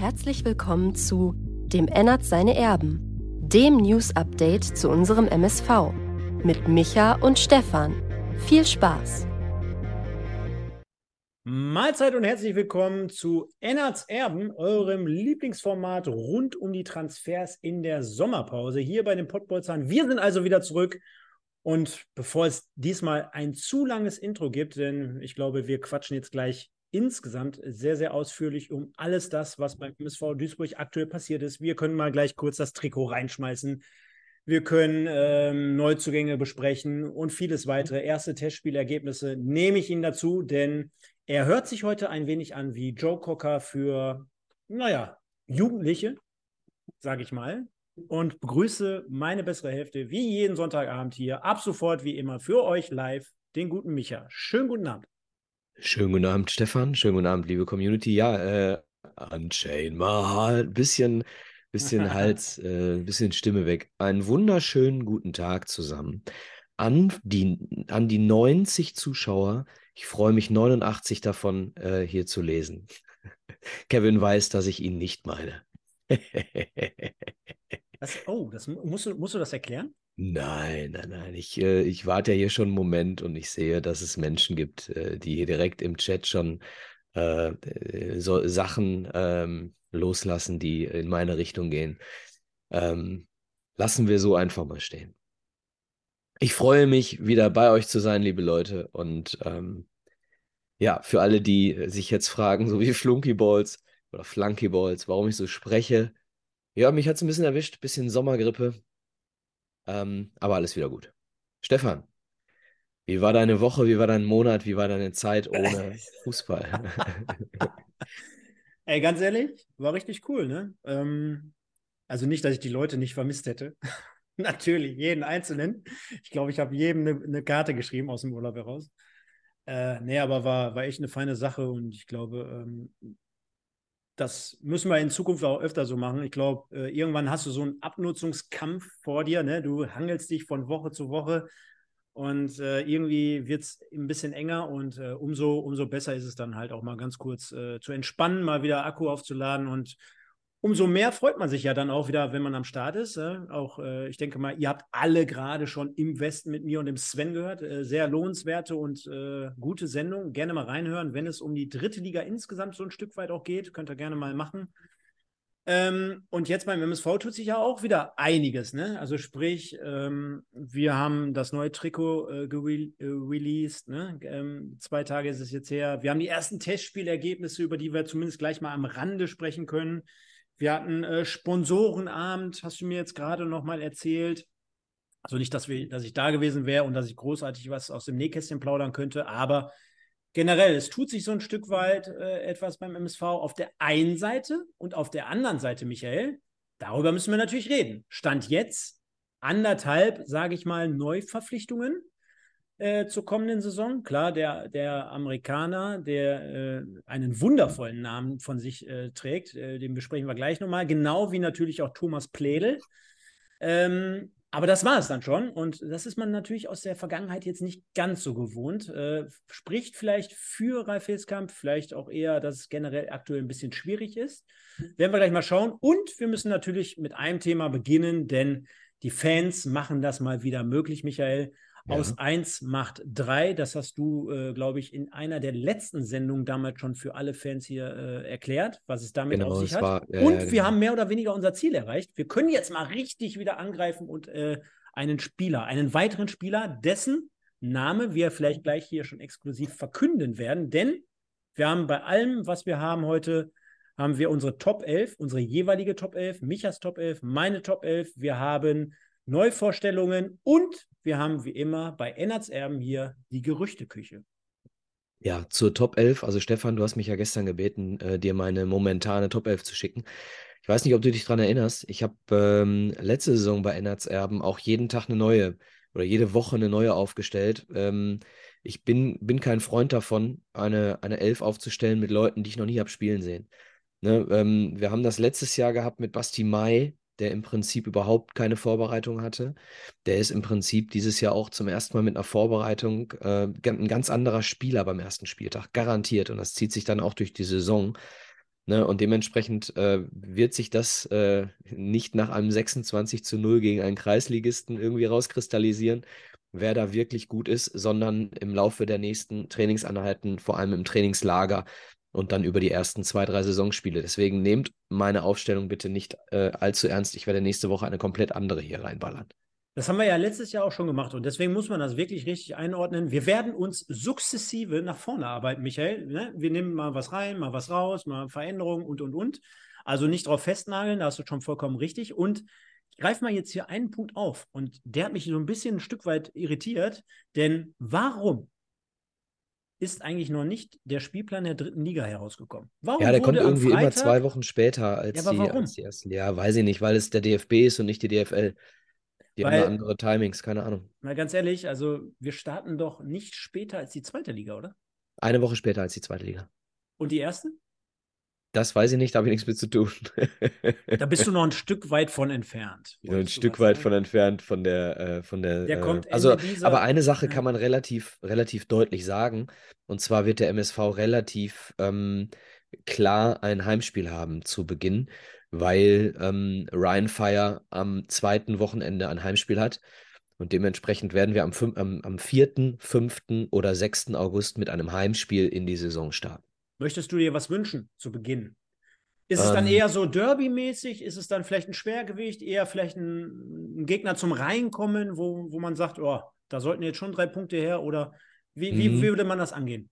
Herzlich willkommen zu Dem Ennert seine Erben, dem News-Update zu unserem MSV mit Micha und Stefan. Viel Spaß! Mahlzeit und herzlich willkommen zu Ennerts Erben, eurem Lieblingsformat rund um die Transfers in der Sommerpause hier bei den Pottbolzern. Wir sind also wieder zurück und bevor es diesmal ein zu langes Intro gibt, denn ich glaube, wir quatschen jetzt gleich insgesamt sehr, sehr ausführlich um alles das, was beim MSV Duisburg aktuell passiert ist. Wir können mal gleich kurz das Trikot reinschmeißen. Wir können ähm, Neuzugänge besprechen und vieles weitere. Erste Testspielergebnisse nehme ich Ihnen dazu, denn er hört sich heute ein wenig an wie Joe Cocker für, naja, Jugendliche, sage ich mal. Und begrüße meine bessere Hälfte wie jeden Sonntagabend hier, ab sofort wie immer für euch live, den guten Micha. Schönen guten Abend. Schönen guten Abend, Stefan. Schönen guten Abend, liebe Community. Ja, äh, Unchain mal, bisschen, bisschen Hals, äh, bisschen Stimme weg. Einen wunderschönen guten Tag zusammen. An die, an die 90 Zuschauer. Ich freue mich, 89 davon äh, hier zu lesen. Kevin weiß, dass ich ihn nicht meine. das, oh, das musst du, musst du das erklären? Nein, nein, nein. Ich, äh, ich warte ja hier schon einen Moment und ich sehe, dass es Menschen gibt, äh, die hier direkt im Chat schon äh, äh, so Sachen ähm, loslassen, die in meine Richtung gehen. Ähm, lassen wir so einfach mal stehen. Ich freue mich, wieder bei euch zu sein, liebe Leute. Und ähm, ja, für alle, die sich jetzt fragen, so wie Flunkyballs oder Flunkyballs, warum ich so spreche. Ja, mich hat es ein bisschen erwischt, bisschen Sommergrippe. Ähm, aber alles wieder gut. Stefan, wie war deine Woche, wie war dein Monat, wie war deine Zeit ohne Fußball? Ey, ganz ehrlich, war richtig cool, ne? Ähm, also nicht, dass ich die Leute nicht vermisst hätte. Natürlich, jeden Einzelnen. Ich glaube, ich habe jedem eine, eine, Karte geschrieben aus dem Urlaub heraus. Äh, nee, aber war, war echt eine feine Sache und ich glaube, ähm, das müssen wir in Zukunft auch öfter so machen. Ich glaube, äh, irgendwann hast du so einen Abnutzungskampf vor dir. Ne? Du hangelst dich von Woche zu Woche und äh, irgendwie wird es ein bisschen enger und äh, umso, umso besser ist es dann halt auch mal ganz kurz äh, zu entspannen, mal wieder Akku aufzuladen und umso mehr freut man sich ja dann auch wieder, wenn man am Start ist. Äh, auch, äh, ich denke mal, ihr habt alle gerade schon im Westen mit mir und dem Sven gehört. Äh, sehr lohnenswerte und gute Sendung. Gerne mal reinhören, wenn es um die dritte Liga insgesamt so ein Stück weit auch geht. Könnt ihr gerne mal machen. Ähm, und jetzt beim MSV tut sich ja auch wieder einiges. Ne? Also sprich, ähm, wir haben das neue Trikot released. Ne? Ähm, zwei Tage ist es jetzt her. Wir haben die ersten Testspielergebnisse, über die wir zumindest gleich mal am Rande sprechen können. Wir hatten äh, Sponsorenabend, hast du mir jetzt gerade noch mal erzählt. Also nicht, dass, wir, dass ich da gewesen wäre und dass ich großartig was aus dem Nähkästchen plaudern könnte, aber generell, es tut sich so ein Stück weit äh, etwas beim MSV auf der einen Seite und auf der anderen Seite, Michael. Darüber müssen wir natürlich reden. Stand jetzt anderthalb, sage ich mal, Neuverpflichtungen äh, zur kommenden Saison. Klar, der, der Amerikaner, der äh, einen wundervollen Namen von sich äh, trägt, äh, den besprechen wir gleich nochmal, genau wie natürlich auch Thomas Pledel. Ähm, aber das war es dann schon. Und das ist man natürlich aus der Vergangenheit jetzt nicht ganz so gewohnt. Äh, spricht vielleicht für Ralf Hilskamp, vielleicht auch eher, dass es generell aktuell ein bisschen schwierig ist. Werden wir gleich mal schauen. Und wir müssen natürlich mit einem Thema beginnen, denn die Fans machen das mal wieder möglich, Michael. Ja. Aus 1 macht 3. Das hast du, äh, glaube ich, in einer der letzten Sendungen damals schon für alle Fans hier äh, erklärt, was es damit genau, auf sich hat. War, äh, und wir genau. haben mehr oder weniger unser Ziel erreicht. Wir können jetzt mal richtig wieder angreifen und äh, einen Spieler, einen weiteren Spieler, dessen Name wir vielleicht gleich hier schon exklusiv verkünden werden. Denn wir haben bei allem, was wir haben heute, haben wir unsere Top 11, unsere jeweilige Top 11, Michas Top 11, meine Top 11. Wir haben Neuvorstellungen und wir haben wie immer bei Ennerts Erben hier die Gerüchteküche. Ja, zur Top 11. Also Stefan, du hast mich ja gestern gebeten, äh, dir meine momentane Top 11 zu schicken. Ich weiß nicht, ob du dich daran erinnerst. Ich habe ähm, letzte Saison bei Ennerts Erben auch jeden Tag eine neue oder jede Woche eine neue aufgestellt. Ähm, ich bin, bin kein Freund davon, eine, eine Elf aufzustellen mit Leuten, die ich noch nie habe spielen sehen. Ne, ähm, wir haben das letztes Jahr gehabt mit Basti Mai, der im Prinzip überhaupt keine Vorbereitung hatte. Der ist im Prinzip dieses Jahr auch zum ersten Mal mit einer Vorbereitung äh, ein ganz anderer Spieler beim ersten Spieltag, garantiert. Und das zieht sich dann auch durch die Saison. Ne? Und dementsprechend äh, wird sich das äh, nicht nach einem 26 zu 0 gegen einen Kreisligisten irgendwie rauskristallisieren, wer da wirklich gut ist, sondern im Laufe der nächsten Trainingseinheiten, vor allem im Trainingslager und dann über die ersten zwei, drei Saisonspiele. Deswegen nehmt meine Aufstellung bitte nicht äh, allzu ernst. Ich werde nächste Woche eine komplett andere hier reinballern. Das haben wir ja letztes Jahr auch schon gemacht und deswegen muss man das wirklich richtig einordnen. Wir werden uns sukzessive nach vorne arbeiten, Michael. Ne? Wir nehmen mal was rein, mal was raus, mal Veränderungen und und und. Also nicht drauf festnageln, da hast du schon vollkommen richtig. Und ich greife mal jetzt hier einen Punkt auf und der hat mich so ein bisschen ein Stück weit irritiert, denn warum ist eigentlich noch nicht der Spielplan der dritten Liga herausgekommen. Warum ja, der kommt irgendwie Freitag... immer zwei Wochen später als, ja, die, als die ersten. Ja, weiß ich nicht, weil es der DFB ist und nicht die DFL. Die Weil, haben andere Timings, keine Ahnung. Mal ganz ehrlich, also wir starten doch nicht später als die zweite Liga, oder? Eine Woche später als die zweite Liga. Und die erste? Das weiß ich nicht, da habe ich nichts mit zu tun. da bist du noch ein Stück weit von entfernt. Ja, ein Stück weit sagen? von entfernt von der, äh, von der. der äh, also, dieser, aber eine Sache ja. kann man relativ, relativ deutlich sagen. Und zwar wird der MSV relativ ähm, klar ein Heimspiel haben zu Beginn weil ähm, Ryan Fire am zweiten Wochenende ein Heimspiel hat. Und dementsprechend werden wir am, am, am 4., 5. oder 6. August mit einem Heimspiel in die Saison starten. Möchtest du dir was wünschen zu Beginn? Ist es ähm, dann eher so Derby-mäßig? Ist es dann vielleicht ein Schwergewicht? Eher vielleicht ein, ein, Gegner zum Reinkommen, wo, wo man sagt, oh, da sollten jetzt schon drei Punkte her? Oder wie, wie, wie würde man das angehen?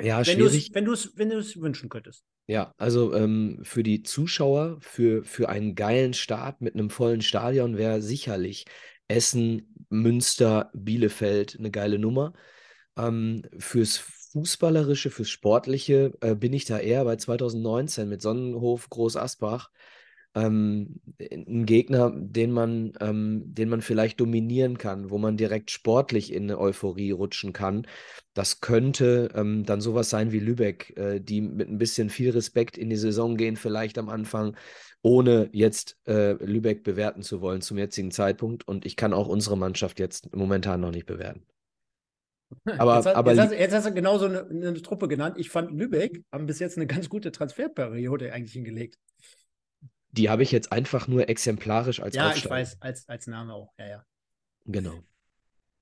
Ja, wenn schwierig. Wenn du es wenn wünschen könntest. Ja, also ähm, für die Zuschauer, für, für einen geilen Start mit einem vollen Stadion wäre sicherlich Essen, Münster, Bielefeld eine geile Nummer. Ähm, fürs Fußballerische, fürs Sportliche äh, bin ich da eher bei 2019 mit Sonnenhof, Groß Asbach ähm, ein Gegner, den man, ähm, den man vielleicht dominieren kann, wo man direkt sportlich in eine Euphorie rutschen kann. Das könnte ähm, dann sowas sein wie Lübeck, äh, die mit ein bisschen viel Respekt in die Saison gehen, vielleicht am Anfang, ohne jetzt äh, Lübeck bewerten zu wollen zum jetzigen Zeitpunkt. Und ich kann auch unsere Mannschaft jetzt momentan noch nicht bewerten. Aber, jetzt, aber jetzt, hast, jetzt hast du genauso eine, eine Truppe genannt. Ich fand Lübeck haben bis jetzt eine ganz gute Transferperiode eigentlich hingelegt. Die habe ich jetzt einfach nur exemplarisch als Ja, Aufstellung. ich weiß, als, als Name auch. Ja, ja. Genau.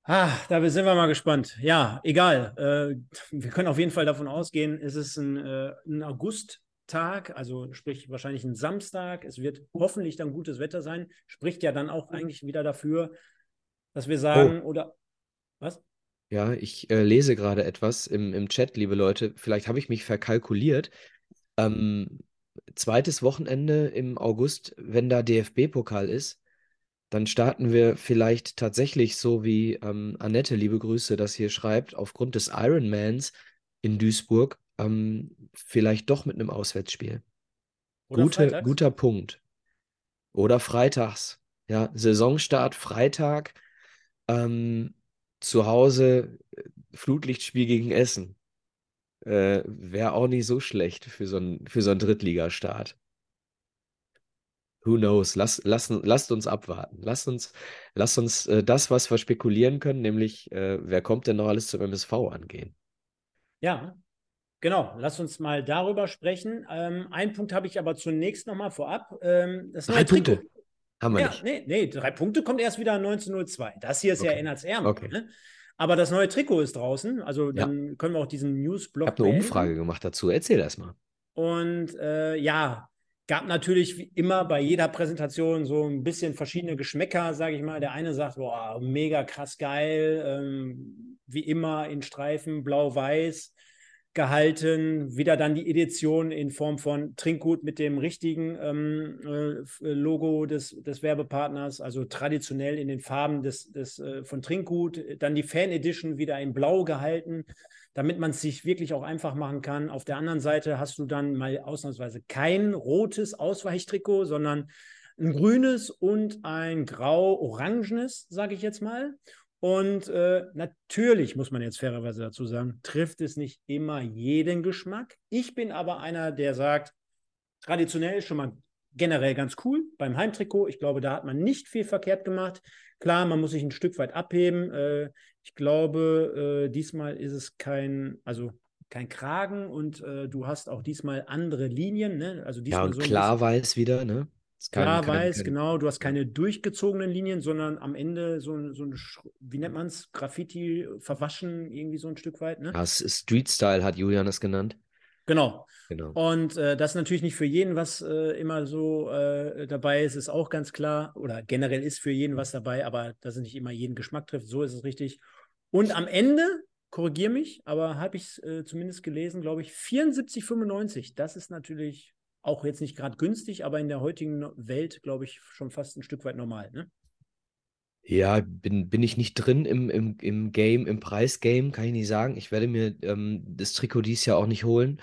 Ah, da sind wir mal gespannt. Ja, egal. Äh, wir können auf jeden Fall davon ausgehen, es ist ein, äh, ein Augusttag, also sprich wahrscheinlich ein Samstag. Es wird hoffentlich dann gutes Wetter sein. Spricht ja dann auch eigentlich wieder dafür, dass wir sagen, oh. oder was? Ja, ich äh, lese gerade etwas im, im Chat, liebe Leute. Vielleicht habe ich mich verkalkuliert. Ähm, zweites Wochenende im August, wenn da DFB-Pokal ist, dann starten wir vielleicht tatsächlich so wie ähm, Annette, liebe Grüße, das hier schreibt, aufgrund des Ironmans in Duisburg, ähm, vielleicht doch mit einem Auswärtsspiel. Oder Gute, guter Punkt. Oder freitags. Ja, Saisonstart Freitag, ähm, zu Hause äh, Flutlichtspiel gegen Essen äh, wäre auch nicht so schlecht für so einen, für so einen Drittligastart. Who knows? Lass, lass, lasst uns abwarten. Lasst uns, lasst uns äh, das, was wir spekulieren können, nämlich äh, wer kommt denn noch alles zum MSV angehen. Ja, genau. Lass uns mal darüber sprechen. Ähm, einen Punkt habe ich aber zunächst nochmal vorab. Ähm, drei Punkte. Haben wir ja, nicht. Nee, nee, drei Punkte kommt erst wieder 1902. Das hier ist okay. ja Ennertsärm. Okay. Ne? Aber das neue Trikot ist draußen. Also dann ja. können wir auch diesen Newsblog. Ich habe eine Umfrage gemacht dazu. Erzähl das mal. Und äh, ja, gab natürlich wie immer bei jeder Präsentation so ein bisschen verschiedene Geschmäcker, sage ich mal. Der eine sagt, boah, mega krass geil, ähm, wie immer in Streifen, blau-weiß gehalten. Wieder dann die Edition in Form von Trinkgut mit dem richtigen ähm, äh, Logo des, des Werbepartners, also traditionell in den Farben des, des, äh, von Trinkgut. Dann die Fan Edition wieder in Blau gehalten, damit man es sich wirklich auch einfach machen kann. Auf der anderen Seite hast du dann mal ausnahmsweise kein rotes Ausweichtrikot, sondern ein grünes und ein grau-orangenes, sage ich jetzt mal. Und äh, natürlich muss man jetzt fairerweise dazu sagen, trifft es nicht immer jeden Geschmack. Ich bin aber einer, der sagt, traditionell ist schon mal generell ganz cool beim Heimtrikot. Ich glaube, da hat man nicht viel verkehrt gemacht. Klar, man muss sich ein Stück weit abheben. Äh, ich glaube, äh, diesmal ist es kein, also kein Kragen und äh, du hast auch diesmal andere Linien. Ne? Also diesmal Ja, und so klar weiß wieder, ne? Klar weiß, genau, du hast keine durchgezogenen Linien, sondern am Ende so, ein- so ein, wie nennt man es, Graffiti verwaschen, irgendwie so ein Stück weit, ne? Ja, ist Street Style, hat Julian es genannt. Genau. Genau. Und äh, das ist natürlich nicht für jeden, was äh, immer so äh, dabei ist, ist auch ganz klar. Oder generell ist für jeden was dabei, aber dass es nicht immer jeden Geschmack trifft, so ist es richtig. Und am Ende, korrigiere mich, aber habe ich es äh, zumindest gelesen, glaube ich, 74,95. Das ist natürlich auch jetzt nicht gerade günstig, aber in der heutigen Welt, glaube ich, schon fast ein Stück weit normal. Ne? Ja, bin, bin ich nicht drin im, im, im Game, im Preisgame, kann ich nicht sagen. Ich werde mir ähm, das Trikot dieses Jahr auch nicht holen.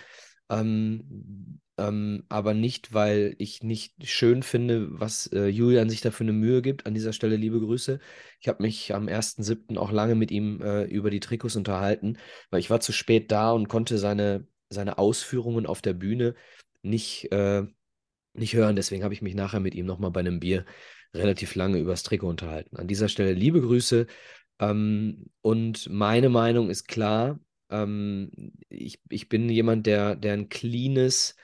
Ähm, ähm, aber nicht, weil ich nicht schön finde, was äh, Julian sich da für eine Mühe gibt. An dieser Stelle liebe Grüße. Ich habe mich am 1.7. auch lange mit ihm äh, über die Trikots unterhalten, weil ich war zu spät da und konnte seine, seine Ausführungen auf der Bühne nicht, äh, nicht hören. Deswegen habe ich mich nachher mit ihm nochmal bei einem Bier relativ lange über das Trikot unterhalten. An dieser Stelle liebe Grüße. Ähm, und meine Meinung ist klar. Ähm, ich, ich bin jemand, der, der ein cleanes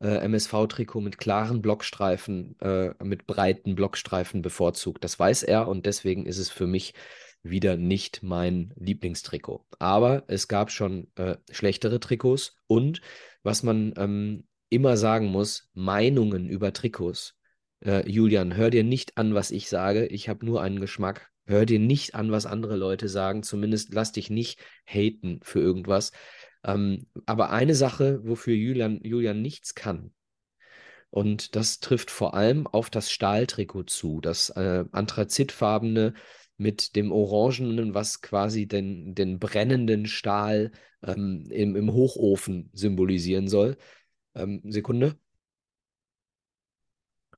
äh, MSV-Trikot mit klaren Blockstreifen, äh, mit breiten Blockstreifen bevorzugt. Das weiß er und deswegen ist es für mich wieder nicht mein Lieblingstrikot. Aber es gab schon äh, schlechtere Trikots und was man ähm, immer sagen muss, Meinungen über Trikots. Äh, Julian, hör dir nicht an, was ich sage. Ich habe nur einen Geschmack. Hör dir nicht an, was andere Leute sagen. Zumindest lass dich nicht haten für irgendwas. Ähm, aber eine Sache, wofür Julian, Julian nichts kann, und das trifft vor allem auf das Stahltrikot zu, das äh, anthrazitfarbene mit dem Orangenen, was quasi den, den brennenden Stahl ähm, im, im Hochofen symbolisieren soll. Ähm, Sekunde.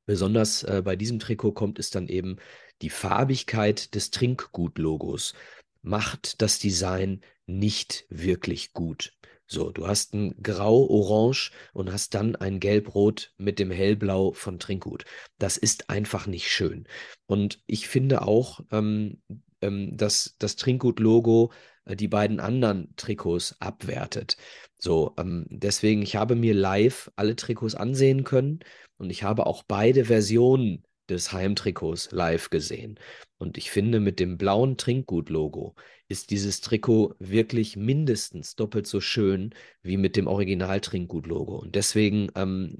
Besonders äh, bei diesem Trikot kommt es dann eben die Farbigkeit des Trinkgut-Logos macht das Design nicht wirklich gut. So, du hast ein Grau-Orange und hast dann ein Gelb-Rot mit dem Hellblau von Trinkgut. Das ist einfach nicht schön. Und ich finde auch, ähm, ähm, dass das Trinkgut-Logo die beiden anderen Trikots abwertet. So, ähm, deswegen, ich habe mir live alle Trikots ansehen können und ich habe auch beide Versionen des Heimtrikots live gesehen. Und ich finde, mit dem blauen Trinkgut-Logo ist dieses Trikot wirklich mindestens doppelt so schön wie mit dem Original-Trinkgut-Logo. Und deswegen ähm,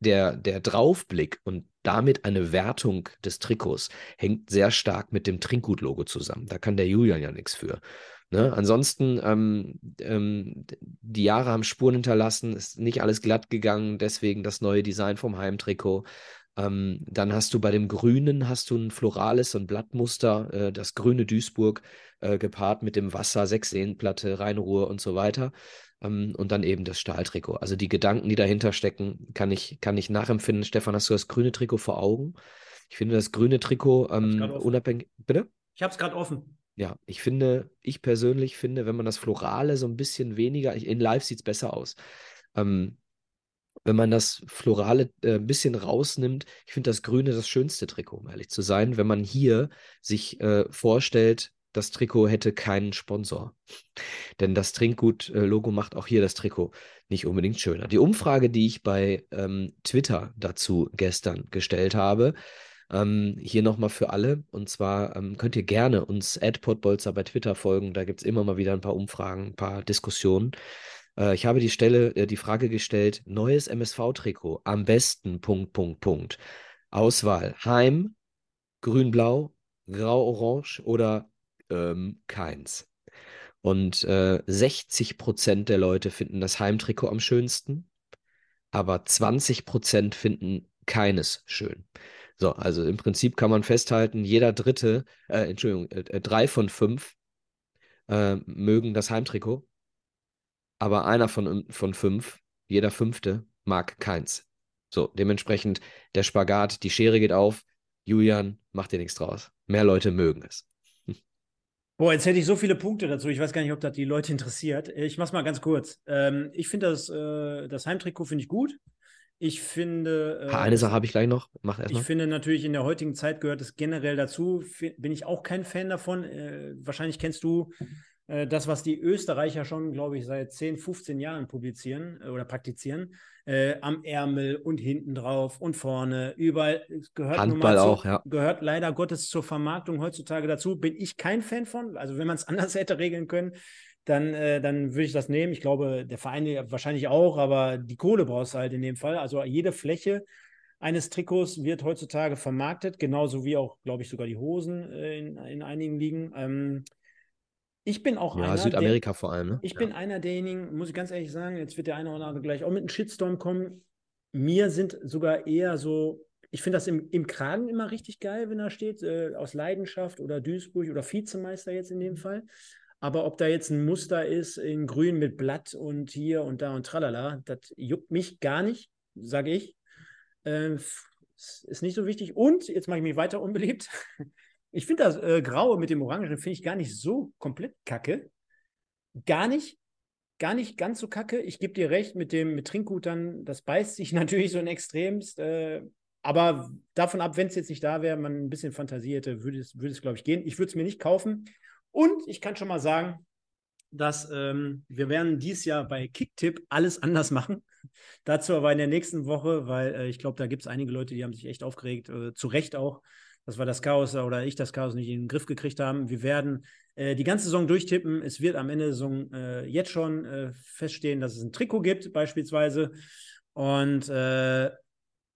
der, der Draufblick und damit eine Wertung des Trikots hängt sehr stark mit dem Trinkgut-Logo zusammen. Da kann der Julian ja nichts für. Ne? Ansonsten, ähm, ähm, die Jahre haben Spuren hinterlassen, ist nicht alles glatt gegangen, deswegen das neue Design vom Heimtrikot. Ähm, dann hast du bei dem Grünen hast du ein florales und Blattmuster, äh, das grüne Duisburg äh, gepaart mit dem Wasser, Sechsseenplatte, Rheinruhr und so weiter. Ähm, und dann eben das Stahltrikot. Also die Gedanken, die dahinter stecken, kann ich, kann ich nachempfinden. Stefan, hast du das grüne Trikot vor Augen? Ich finde das grüne Trikot ähm, unabhängig. Bitte? Ich habe es gerade offen. Ja, ich finde, ich persönlich finde, wenn man das Florale so ein bisschen weniger, in Live sieht es besser aus. Ähm, wenn man das Florale äh, ein bisschen rausnimmt, ich finde das Grüne das schönste Trikot, um ehrlich zu sein. Wenn man hier sich äh, vorstellt, das Trikot hätte keinen Sponsor. Denn das Trinkgut-Logo macht auch hier das Trikot nicht unbedingt schöner. Die Umfrage, die ich bei ähm, Twitter dazu gestern gestellt habe, ähm, hier nochmal für alle. Und zwar ähm, könnt ihr gerne uns @podbolzer bei Twitter folgen. Da gibt es immer mal wieder ein paar Umfragen, ein paar Diskussionen. Äh, ich habe die Stelle, äh, die Frage gestellt: Neues MSV-Trikot, am besten. Punkt, Punkt, Punkt. Auswahl: Heim, Grün-Blau, Grau-Orange oder ähm, keins. Und äh, 60 Prozent der Leute finden das Heimtrikot am schönsten, aber 20 Prozent finden keines schön. So, also im Prinzip kann man festhalten, jeder Dritte, äh, Entschuldigung, äh, äh, drei von fünf äh, mögen das Heimtrikot, aber einer von, von fünf, jeder Fünfte, mag keins. So, dementsprechend der Spagat, die Schere geht auf. Julian, mach dir nichts draus. Mehr Leute mögen es. Boah, jetzt hätte ich so viele Punkte dazu. Ich weiß gar nicht, ob das die Leute interessiert. Ich mach's mal ganz kurz. Ähm, ich finde das, äh, das Heimtrikot finde ich gut. Ich finde. Eine Sache habe ich gleich noch. Mach Ich erstmal. finde natürlich, in der heutigen Zeit gehört es generell dazu. Bin ich auch kein Fan davon. Äh, wahrscheinlich kennst du äh, das, was die Österreicher schon, glaube ich, seit 10, 15 Jahren publizieren äh, oder praktizieren, äh, am Ärmel und hinten drauf und vorne, überall gehört Handball zu, auch, ja. gehört leider Gottes zur Vermarktung heutzutage dazu. Bin ich kein Fan von. Also wenn man es anders hätte regeln können, dann, äh, dann würde ich das nehmen. Ich glaube, der Verein wahrscheinlich auch, aber die Kohle brauchst du halt in dem Fall. Also jede Fläche eines Trikots wird heutzutage vermarktet, genauso wie auch, glaube ich, sogar die Hosen äh, in, in einigen Ligen. Ähm, ich bin auch ja, einer. Südamerika der, vor allem. Ne? Ich ja. bin einer derjenigen, muss ich ganz ehrlich sagen, jetzt wird der eine oder andere gleich auch mit einem Shitstorm kommen. Mir sind sogar eher so, ich finde das im, im Kragen immer richtig geil, wenn da steht, äh, aus Leidenschaft oder Duisburg oder Vizemeister jetzt in dem Fall. Aber ob da jetzt ein Muster ist in grün mit Blatt und hier und da und tralala, das juckt mich gar nicht, sage ich. Äh, ist nicht so wichtig. Und, jetzt mache ich mich weiter unbeliebt. Ich finde das äh, Graue mit dem Orangen finde ich gar nicht so komplett kacke. Gar nicht. Gar nicht ganz so kacke. Ich gebe dir recht, mit dem mit Trinkgut dann, das beißt sich natürlich so in extremst. Äh, aber davon ab, wenn es jetzt nicht da wäre, man ein bisschen Fantasie hätte, würde würde es glaube ich, gehen. Ich würde es mir nicht kaufen. Und ich kann schon mal sagen, dass ähm, wir werden dieses Jahr bei Kicktipp alles anders machen. Dazu aber in der nächsten Woche, weil äh, ich glaube, da gibt es einige Leute, die haben sich echt aufgeregt, äh, zu Recht auch, dass wir das Chaos oder ich das Chaos nicht in den Griff gekriegt haben. Wir werden äh, die ganze Saison durchtippen. Es wird am Ende der Saison äh, jetzt schon äh, feststehen, dass es ein Trikot gibt, beispielsweise. Und äh,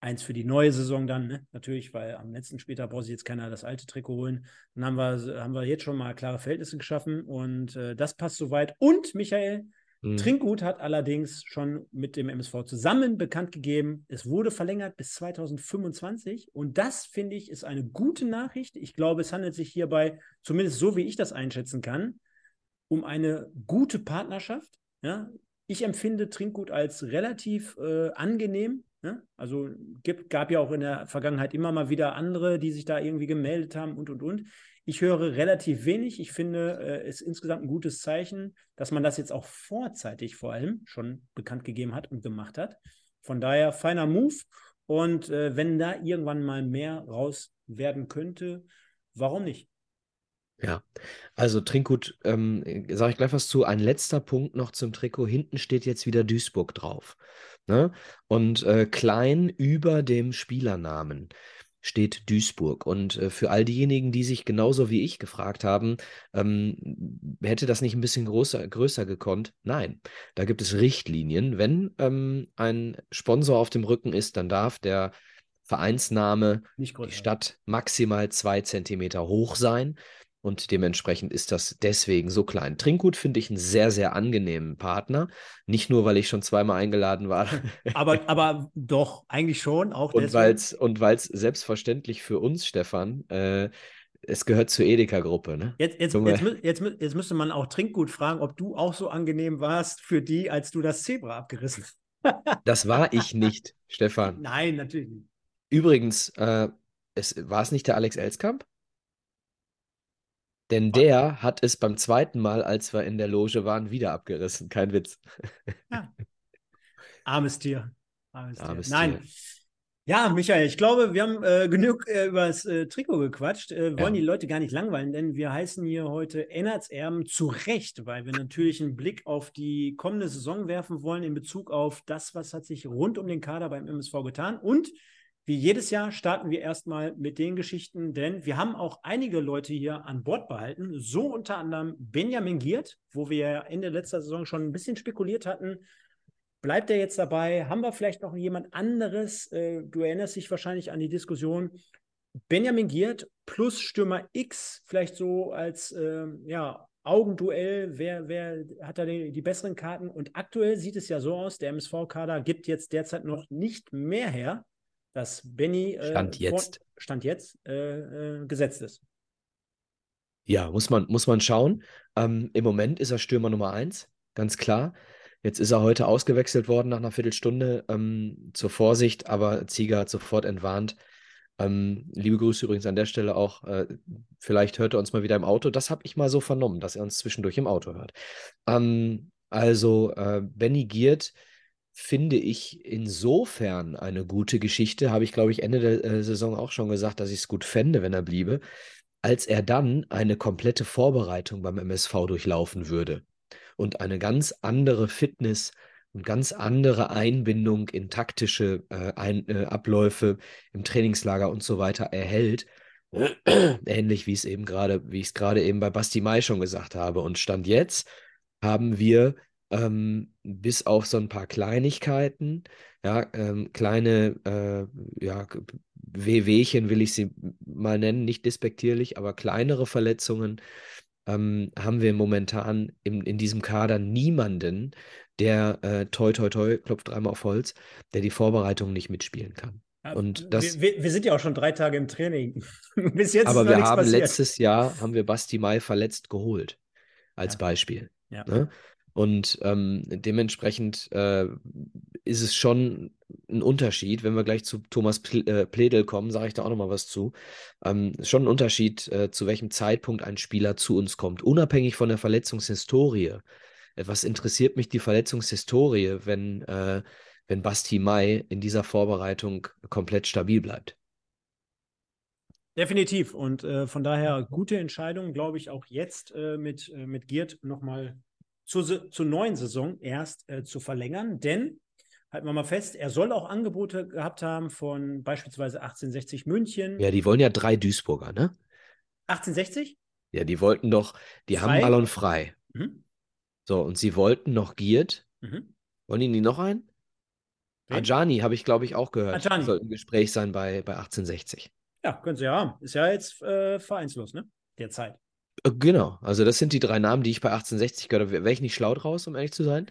eins für die neue Saison dann, ne? natürlich, weil am letzten Spieltag braucht sich jetzt keiner das alte Trikot holen. Dann haben wir, haben wir jetzt schon mal klare Verhältnisse geschaffen und äh, das passt soweit. Und Michael, mhm. Trinkgut hat allerdings schon mit dem MSV zusammen bekannt gegeben, es wurde verlängert bis 2025 und das finde ich ist eine gute Nachricht. Ich glaube, es handelt sich hierbei, zumindest so wie ich das einschätzen kann, um eine gute Partnerschaft. Ja? Ich empfinde Trinkgut als relativ äh, angenehm Ne? Also gibt, gab ja auch in der Vergangenheit immer mal wieder andere, die sich da irgendwie gemeldet haben und und und. Ich höre relativ wenig. Ich finde äh, es insgesamt ein gutes Zeichen, dass man das jetzt auch vorzeitig vor allem schon bekannt gegeben hat und gemacht hat. Von daher feiner Move. Und äh, wenn da irgendwann mal mehr raus werden könnte, warum nicht? Ja, also Trinkgut, ähm, sage ich gleich was zu. Ein letzter Punkt noch zum Trikot. Hinten steht jetzt wieder Duisburg drauf. Ne? Und äh, klein über dem Spielernamen steht Duisburg. Und äh, für all diejenigen, die sich genauso wie ich gefragt haben, ähm, hätte das nicht ein bisschen größer, größer gekonnt? Nein, da gibt es Richtlinien. Wenn ähm, ein Sponsor auf dem Rücken ist, dann darf der Vereinsname, die Stadt maximal zwei Zentimeter hoch sein. Und dementsprechend ist das deswegen so klein. Trinkgut finde ich einen sehr, sehr angenehmen Partner. Nicht nur, weil ich schon zweimal eingeladen war. aber, aber doch, eigentlich schon. Auch und weil es und weil's selbstverständlich für uns, Stefan, äh, es gehört zur Edeka-Gruppe. Ne? Jetzt, jetzt, jetzt, jetzt, jetzt, müsste man auch Trinkgut fragen, ob du auch so angenehm warst für die, als du das Zebra abgerissen hast. das war ich nicht, Stefan. Nein, natürlich nicht. Übrigens, äh, es, war es nicht der Alex Elskamp? Denn der hat es beim zweiten Mal, als wir in der Loge waren, wieder abgerissen. Kein Witz. Ja. Armes Tier. Armes, Armes Tier. Nein. Ja, Michael, ich glaube, wir haben äh, genug äh, über das äh, Trikot gequatscht. Äh, wollen ja. die Leute gar nicht langweilen, denn wir heißen hier heute Ennertserben zu Recht, weil wir natürlich einen Blick auf die kommende Saison werfen wollen in Bezug auf das, was hat sich rund um den Kader beim MSV getan und wie jedes Jahr starten wir erstmal mit den Geschichten, denn wir haben auch einige Leute hier an Bord behalten, so unter anderem Benjamin Giert, wo wir Ende letzter Saison schon ein bisschen spekuliert hatten. Bleibt er jetzt dabei? Haben wir vielleicht noch jemand anderes? Äh, du erinnerst dich wahrscheinlich an die Diskussion. Benjamin Giert plus Stürmer X, vielleicht so als äh, ja, Augenduell, wer, wer hat da die, die, besseren Karten? Und aktuell sieht es ja so aus, der MSV-Kader gibt jetzt derzeit noch nicht mehr her dass Benny äh, Stand jetzt, vor, Stand jetzt äh, äh, gesetzt ist. Ja, muss man, muss man schauen. Ähm, Im Moment ist er Stürmer Nummer eins, ganz klar. Jetzt ist er heute ausgewechselt worden nach einer Viertelstunde ähm, zur Vorsicht, aber Zieger hat sofort entwarnt. Ähm, liebe Grüße übrigens an der Stelle auch. Äh, vielleicht hört er uns mal wieder im Auto. Das habe ich mal so vernommen, dass er uns zwischendurch im Auto hört. Ähm, also, äh, Benny Giert finde ich insofern eine gute Geschichte. Habe ich, glaube ich, Ende der äh, Saison auch schon gesagt, dass ich es gut fände, wenn er bliebe. als er dann eine komplette Vorbereitung beim MSV durchlaufen würde und eine ganz andere Fitness und ganz andere Einbindung in taktische äh, ein, äh, Abläufe im Trainingslager und so weiter erhält. Ähnlich wie es eben gerade, wie ich es gerade eben bei Basti Mai schon gesagt habe. Und Stand jetzt haben wir ähm, bis auf so ein paar Kleinigkeiten, ja, ähm, kleine, äh, ja, Wehwehchen will ich sie mal nennen, nicht despektierlich, aber kleinere Verletzungen, ähm, haben wir momentan in, in diesem Kader niemanden, der äh, toi toi toi, klopft dreimal auf Holz, der die Vorbereitung nicht mitspielen kann. Und das, wir, wir, sind ja auch schon drei Tage im Training. Bis jetzt aber wir haben passiert. letztes Jahr haben wir Basti Mai verletzt geholt, als ja. Beispiel. Ja. Ne? Und ähm, dementsprechend äh, ist es schon ein Unterschied, wenn wir gleich zu Thomas äh, Pledel kommen, sage ich da auch nochmal was zu. Ähm, schon ein Unterschied, äh, zu welchem Zeitpunkt ein Spieler zu uns kommt, unabhängig von der Verletzungshistorie. Was interessiert mich die Verletzungshistorie, wenn, äh, wenn Basti Mai in dieser Vorbereitung komplett stabil bleibt? Definitiv. Und äh, von daher gute Entscheidung, glaube ich, auch jetzt äh, mit, äh, mit Giert nochmal zur, zur neuen Saison erst äh, zu verlängern, denn halten wir mal fest, er soll auch Angebote gehabt haben von beispielsweise 1860 München. Ja, die wollen ja drei Duisburger, ne? 1860? Ja, die wollten doch, die frei. haben Ballon frei. Mhm. So, und sie wollten noch Giert. Mhm. Wollen die noch einen? Ajani habe ich, glaube ich, auch gehört. Ajani. Soll ein Gespräch sein bei, bei 1860. Ja, können sie ja haben. Ist ja jetzt äh, vereinslos, ne? Derzeit. Äh, genau, also das sind die drei Namen, die ich bei 1860 gehört habe. Wäre ich nicht schlau draus, um ehrlich zu sein.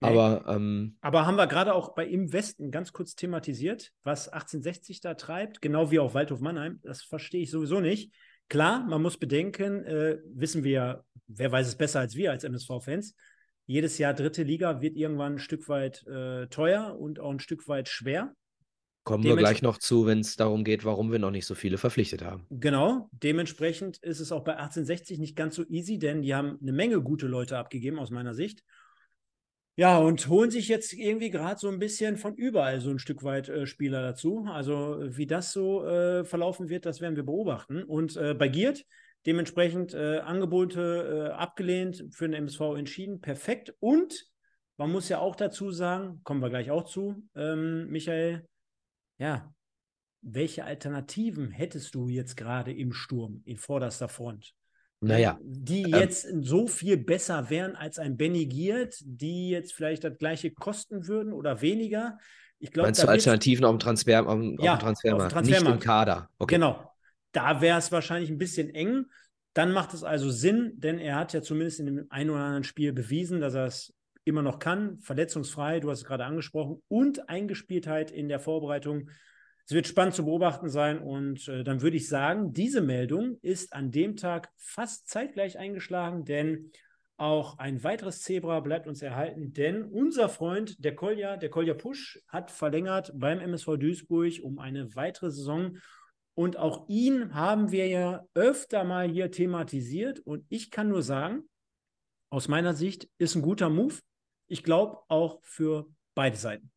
Nee. Aber, ähm, Aber haben wir gerade auch bei Im Westen ganz kurz thematisiert, was 1860 da treibt, genau wie auch Waldhof Mannheim, das verstehe ich sowieso nicht. Klar, man muss bedenken, äh, wissen wir, wer weiß es besser als wir als MSV-Fans, jedes Jahr dritte Liga wird irgendwann ein Stück weit äh, teuer und auch ein Stück weit schwer. Kommen wir gleich noch zu, wenn es darum geht, warum wir noch nicht so viele verpflichtet haben. Genau, dementsprechend ist es auch bei 1860 nicht ganz so easy, denn die haben eine Menge gute Leute abgegeben, aus meiner Sicht. Ja, und holen sich jetzt irgendwie gerade so ein bisschen von überall so ein Stück weit äh, Spieler dazu. Also wie das so äh, verlaufen wird, das werden wir beobachten. Und äh, bei Giert dementsprechend äh, Angebote äh, abgelehnt, für den MSV entschieden, perfekt. Und man muss ja auch dazu sagen, kommen wir gleich auch zu, ähm, Michael, ja, welche Alternativen hättest du jetzt gerade im Sturm, in vorderster Front? Naja. Die ähm, jetzt ähm, so viel besser wären als ein Benny Giert, die jetzt vielleicht das gleiche kosten würden oder weniger. Ich glaub, Meinst du Alternativen auf dem, Transfer, auf, ja, auf dem Transfermarkt? Auf dem Transfermarkt. Nicht im Kader. Okay. Genau. Da wäre es wahrscheinlich ein bisschen eng. Dann macht es also Sinn, denn er hat ja zumindest in dem einen oder anderen Spiel bewiesen, dass er es immer noch kann. Verletzungsfrei, du hast es gerade angesprochen, und Eingespieltheit in der Vorbereitung es wird spannend zu beobachten sein und äh, dann würde ich sagen, diese Meldung ist an dem Tag fast zeitgleich eingeschlagen, denn auch ein weiteres Zebra bleibt uns erhalten, denn unser Freund, der Kolja, der Kolja Pusch, hat verlängert beim MSV Duisburg um eine weitere Saison. Und auch ihn haben wir ja öfter mal hier thematisiert. Und ich kann nur sagen, aus meiner Sicht ist ein guter Move. Ich glaube auch für beide Seiten.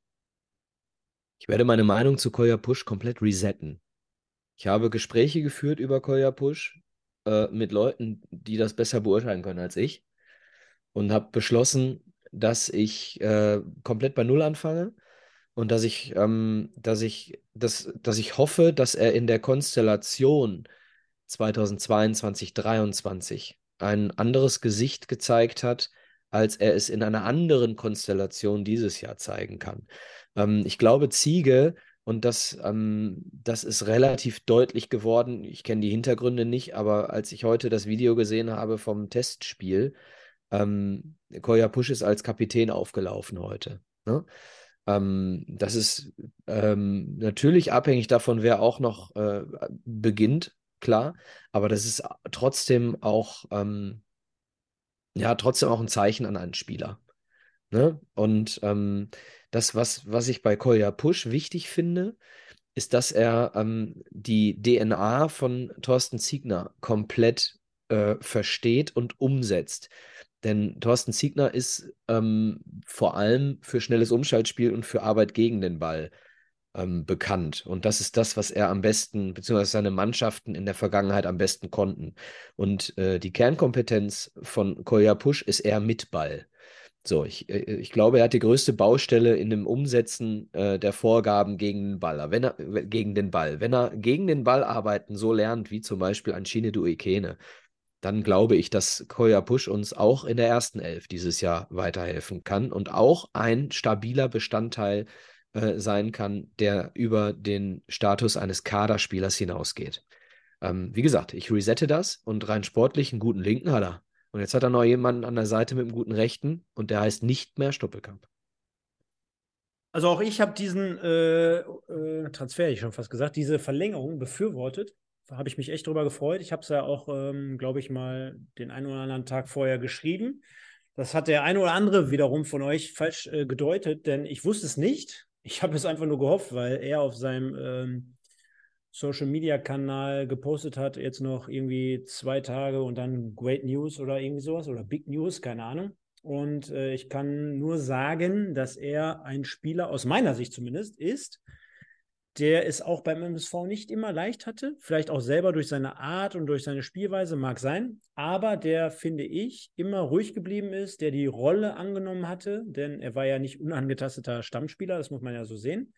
Ich werde meine Meinung zu Kolja Push komplett resetten. Ich habe Gespräche geführt über Kolja Push äh, mit Leuten, die das besser beurteilen können als ich und habe beschlossen, dass ich äh, komplett bei Null anfange und dass ich, ähm, dass ich, dass, dass ich hoffe, dass er in der Konstellation 2022, 2023 ein anderes Gesicht gezeigt hat, als er es in einer anderen Konstellation dieses Jahr zeigen kann. Ähm, ich glaube, Ziege, und das, ähm, das ist relativ deutlich geworden, ich kenne die Hintergründe nicht, aber als ich heute das Video gesehen habe vom Testspiel, ähm, Koya Pusch ist als Kapitän aufgelaufen heute. Ne? Ähm, das ist ähm, natürlich abhängig davon, wer auch noch äh, beginnt, klar, aber das ist trotzdem auch, ähm, ja, trotzdem auch ein Zeichen an einen Spieler. Ne? Und ähm, das, was, was ich bei Kolja Push wichtig finde, ist, dass er ähm, die DNA von Thorsten Ziegner komplett äh, versteht und umsetzt. Denn Thorsten Ziegner ist ähm, vor allem für schnelles Umschaltspiel und für Arbeit gegen den Ball ähm, bekannt. Und das ist das, was er am besten, beziehungsweise seine Mannschaften in der Vergangenheit am besten konnten. Und äh, die Kernkompetenz von Kolja Pusch ist eher mit Ball. So, ich, äh, ich glaube, er hat die größte Baustelle in dem Umsetzen äh, der Vorgaben gegen den Ball. Wenn er, gegen den Ball. Wenn er gegen den Ball arbeiten so lernt, wie zum Beispiel ein Shinedu Ikene, dann glaube ich, dass Koya Push uns auch in der ersten Elf dieses Jahr weiterhelfen kann und auch ein stabiler Bestandteil äh, sein kann, der über den Status eines Kaderspielers hinausgeht. Ähm, wie gesagt, ich resette das und rein sportlich einen guten Linken hat er. Und jetzt hat er noch jemanden an der Seite mit einem guten Rechten und der heißt nicht mehr Stoppelkamp. Also auch ich habe diesen äh, äh, Transfer, ich schon fast gesagt, diese Verlängerung befürwortet. Da habe ich mich echt drüber gefreut. Ich habe es ja auch, ähm, glaube ich, mal den einen oder anderen Tag vorher geschrieben. Das hat der eine oder andere wiederum von euch falsch äh, gedeutet, denn ich wusste es nicht. Ich habe es einfach nur gehofft, weil er auf seinem ähm, Social Media Kanal gepostet hat, jetzt noch irgendwie zwei Tage und dann Great News oder irgendwie sowas oder Big News, keine Ahnung. Und äh, ich kann nur sagen, dass er ein Spieler, aus meiner Sicht zumindest, ist, der es auch beim MSV nicht immer leicht hatte. Vielleicht auch selber durch seine Art und durch seine Spielweise, mag sein. Aber der, finde ich, immer ruhig geblieben ist, der die Rolle angenommen hatte, denn er war ja nicht unangetasteter Stammspieler, das muss man ja so sehen.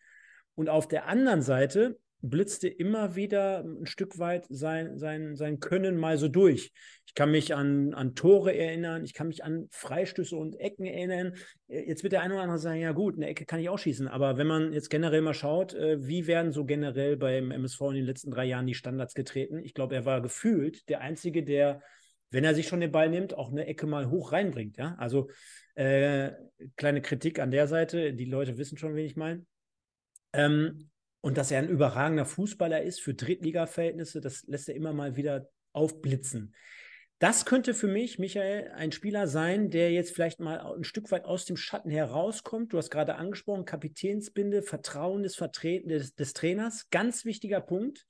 Und auf der anderen Seite blitzte immer wieder ein Stück weit sein, sein, sein Können mal so durch. Ich kann mich an, an Tore erinnern, ich kann mich an Freistöße und Ecken erinnern. Äh, jetzt wird der eine oder andere sagen, ja gut, eine Ecke kann ich auch schießen, aber wenn man jetzt generell mal schaut, äh, wie werden so generell beim MSV in den letzten drei Jahren die Standards getreten? Ich glaube, er war gefühlt der Einzige, der, wenn er sich schon den Ball nimmt, auch eine Ecke mal hoch reinbringt. Ja? Also äh, kleine Kritik an der Seite, die Leute wissen schon, wen ich meine. Ähm, und dass er ein überragender Fußballer ist für Drittliga-Verhältnisse, das lässt er immer mal wieder aufblitzen. Das könnte für mich, Michael, ein Spieler sein, der jetzt vielleicht mal ein Stück weit aus dem Schatten herauskommt. Du hast gerade angesprochen, Kapitänsbinde, Vertrauen des Vertreten des, des Trainers. Ganz wichtiger Punkt.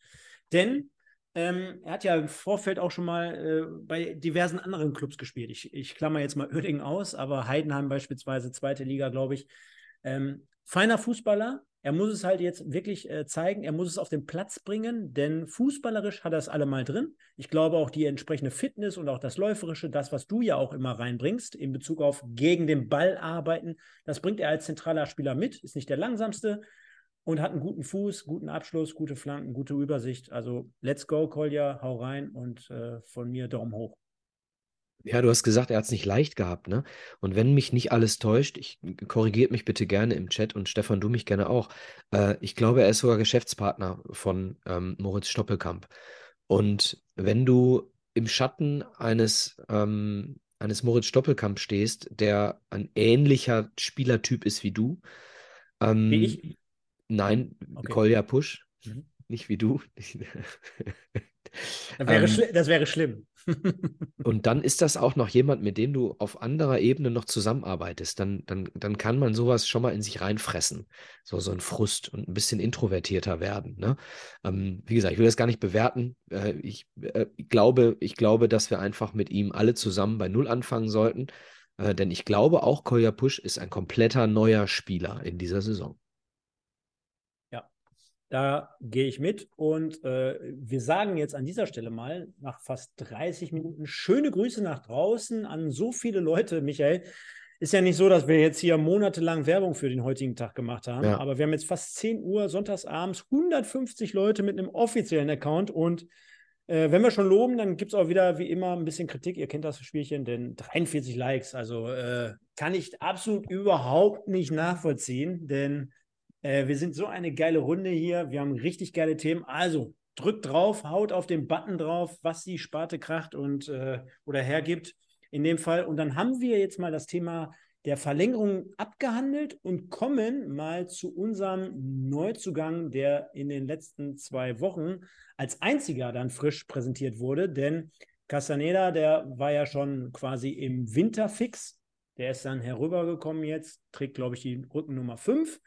Denn ähm, er hat ja im Vorfeld auch schon mal äh, bei diversen anderen Clubs gespielt. Ich, ich klammer jetzt mal Oerding aus, aber Heidenheim beispielsweise, zweite Liga, glaube ich. Ähm, feiner Fußballer, er muss es halt jetzt wirklich äh, zeigen, er muss es auf den Platz bringen, denn fußballerisch hat er es allemal drin. Ich glaube auch die entsprechende Fitness und auch das Läuferische, das, was du ja auch immer reinbringst, in Bezug auf gegen den Ball arbeiten, das bringt er als zentraler Spieler mit, ist nicht der langsamste und hat einen guten Fuß, guten Abschluss, gute Flanken, gute Übersicht. Also let's go, Kolja, hau rein und äh, von mir Daumen hoch. Ja, du hast gesagt, er hat es nicht leicht gehabt, ne? Und wenn mich nicht alles täuscht, ich korrigiert mich bitte gerne im Chat und Stefan, du mich gerne auch. Äh, ich glaube, er ist sogar Geschäftspartner von ähm, Moritz Stoppelkamp. Und wenn du im Schatten eines, ähm, eines Moritz Stoppelkamp stehst, der ein ähnlicher Spielertyp ist wie du, ähm, wie ich? Nein, okay. Kolja Pusch, mhm. nicht wie du. Das wäre, ähm, das wäre schlimm. und dann ist das auch noch jemand, mit dem du auf anderer Ebene noch zusammenarbeitest. Dann, dann, dann kann man sowas schon mal in sich reinfressen. So, so ein Frust und ein bisschen introvertierter werden. Ne? Ähm, wie gesagt, ich will das gar nicht bewerten. Äh, ich, äh, glaube, ich glaube, dass wir einfach mit ihm alle zusammen bei Null anfangen sollten. Äh, denn ich glaube, auch Kolja Pusch ist ein kompletter neuer Spieler in dieser Saison. Da gehe ich mit und äh, wir sagen jetzt an dieser Stelle mal nach fast 30 Minuten schöne Grüße nach draußen an so viele Leute, Michael. Ist ja nicht so, dass wir jetzt hier monatelang Werbung für den heutigen Tag gemacht haben, ja. aber wir haben jetzt fast 10 Uhr sonntagsabends 150 Leute mit einem offiziellen Account und äh, wenn wir schon loben, dann gibt es auch wieder wie immer ein bisschen Kritik. Ihr kennt das Spielchen, denn 43 Likes, also äh, kann ich absolut überhaupt nicht nachvollziehen, denn äh, wir sind so eine geile Runde hier. Wir haben richtig geile Themen. Also drückt drauf, haut auf den Button drauf, was die Sparte kracht und äh, oder hergibt in dem Fall. Und dann haben wir jetzt mal das Thema der Verlängerung abgehandelt und kommen mal zu unserem Neuzugang, der in den letzten zwei Wochen als einziger dann frisch präsentiert wurde. Denn Castaneda, der war ja schon quasi im Winterfix. Der ist dann herübergekommen jetzt, trägt, glaube ich, die Rückennummer 5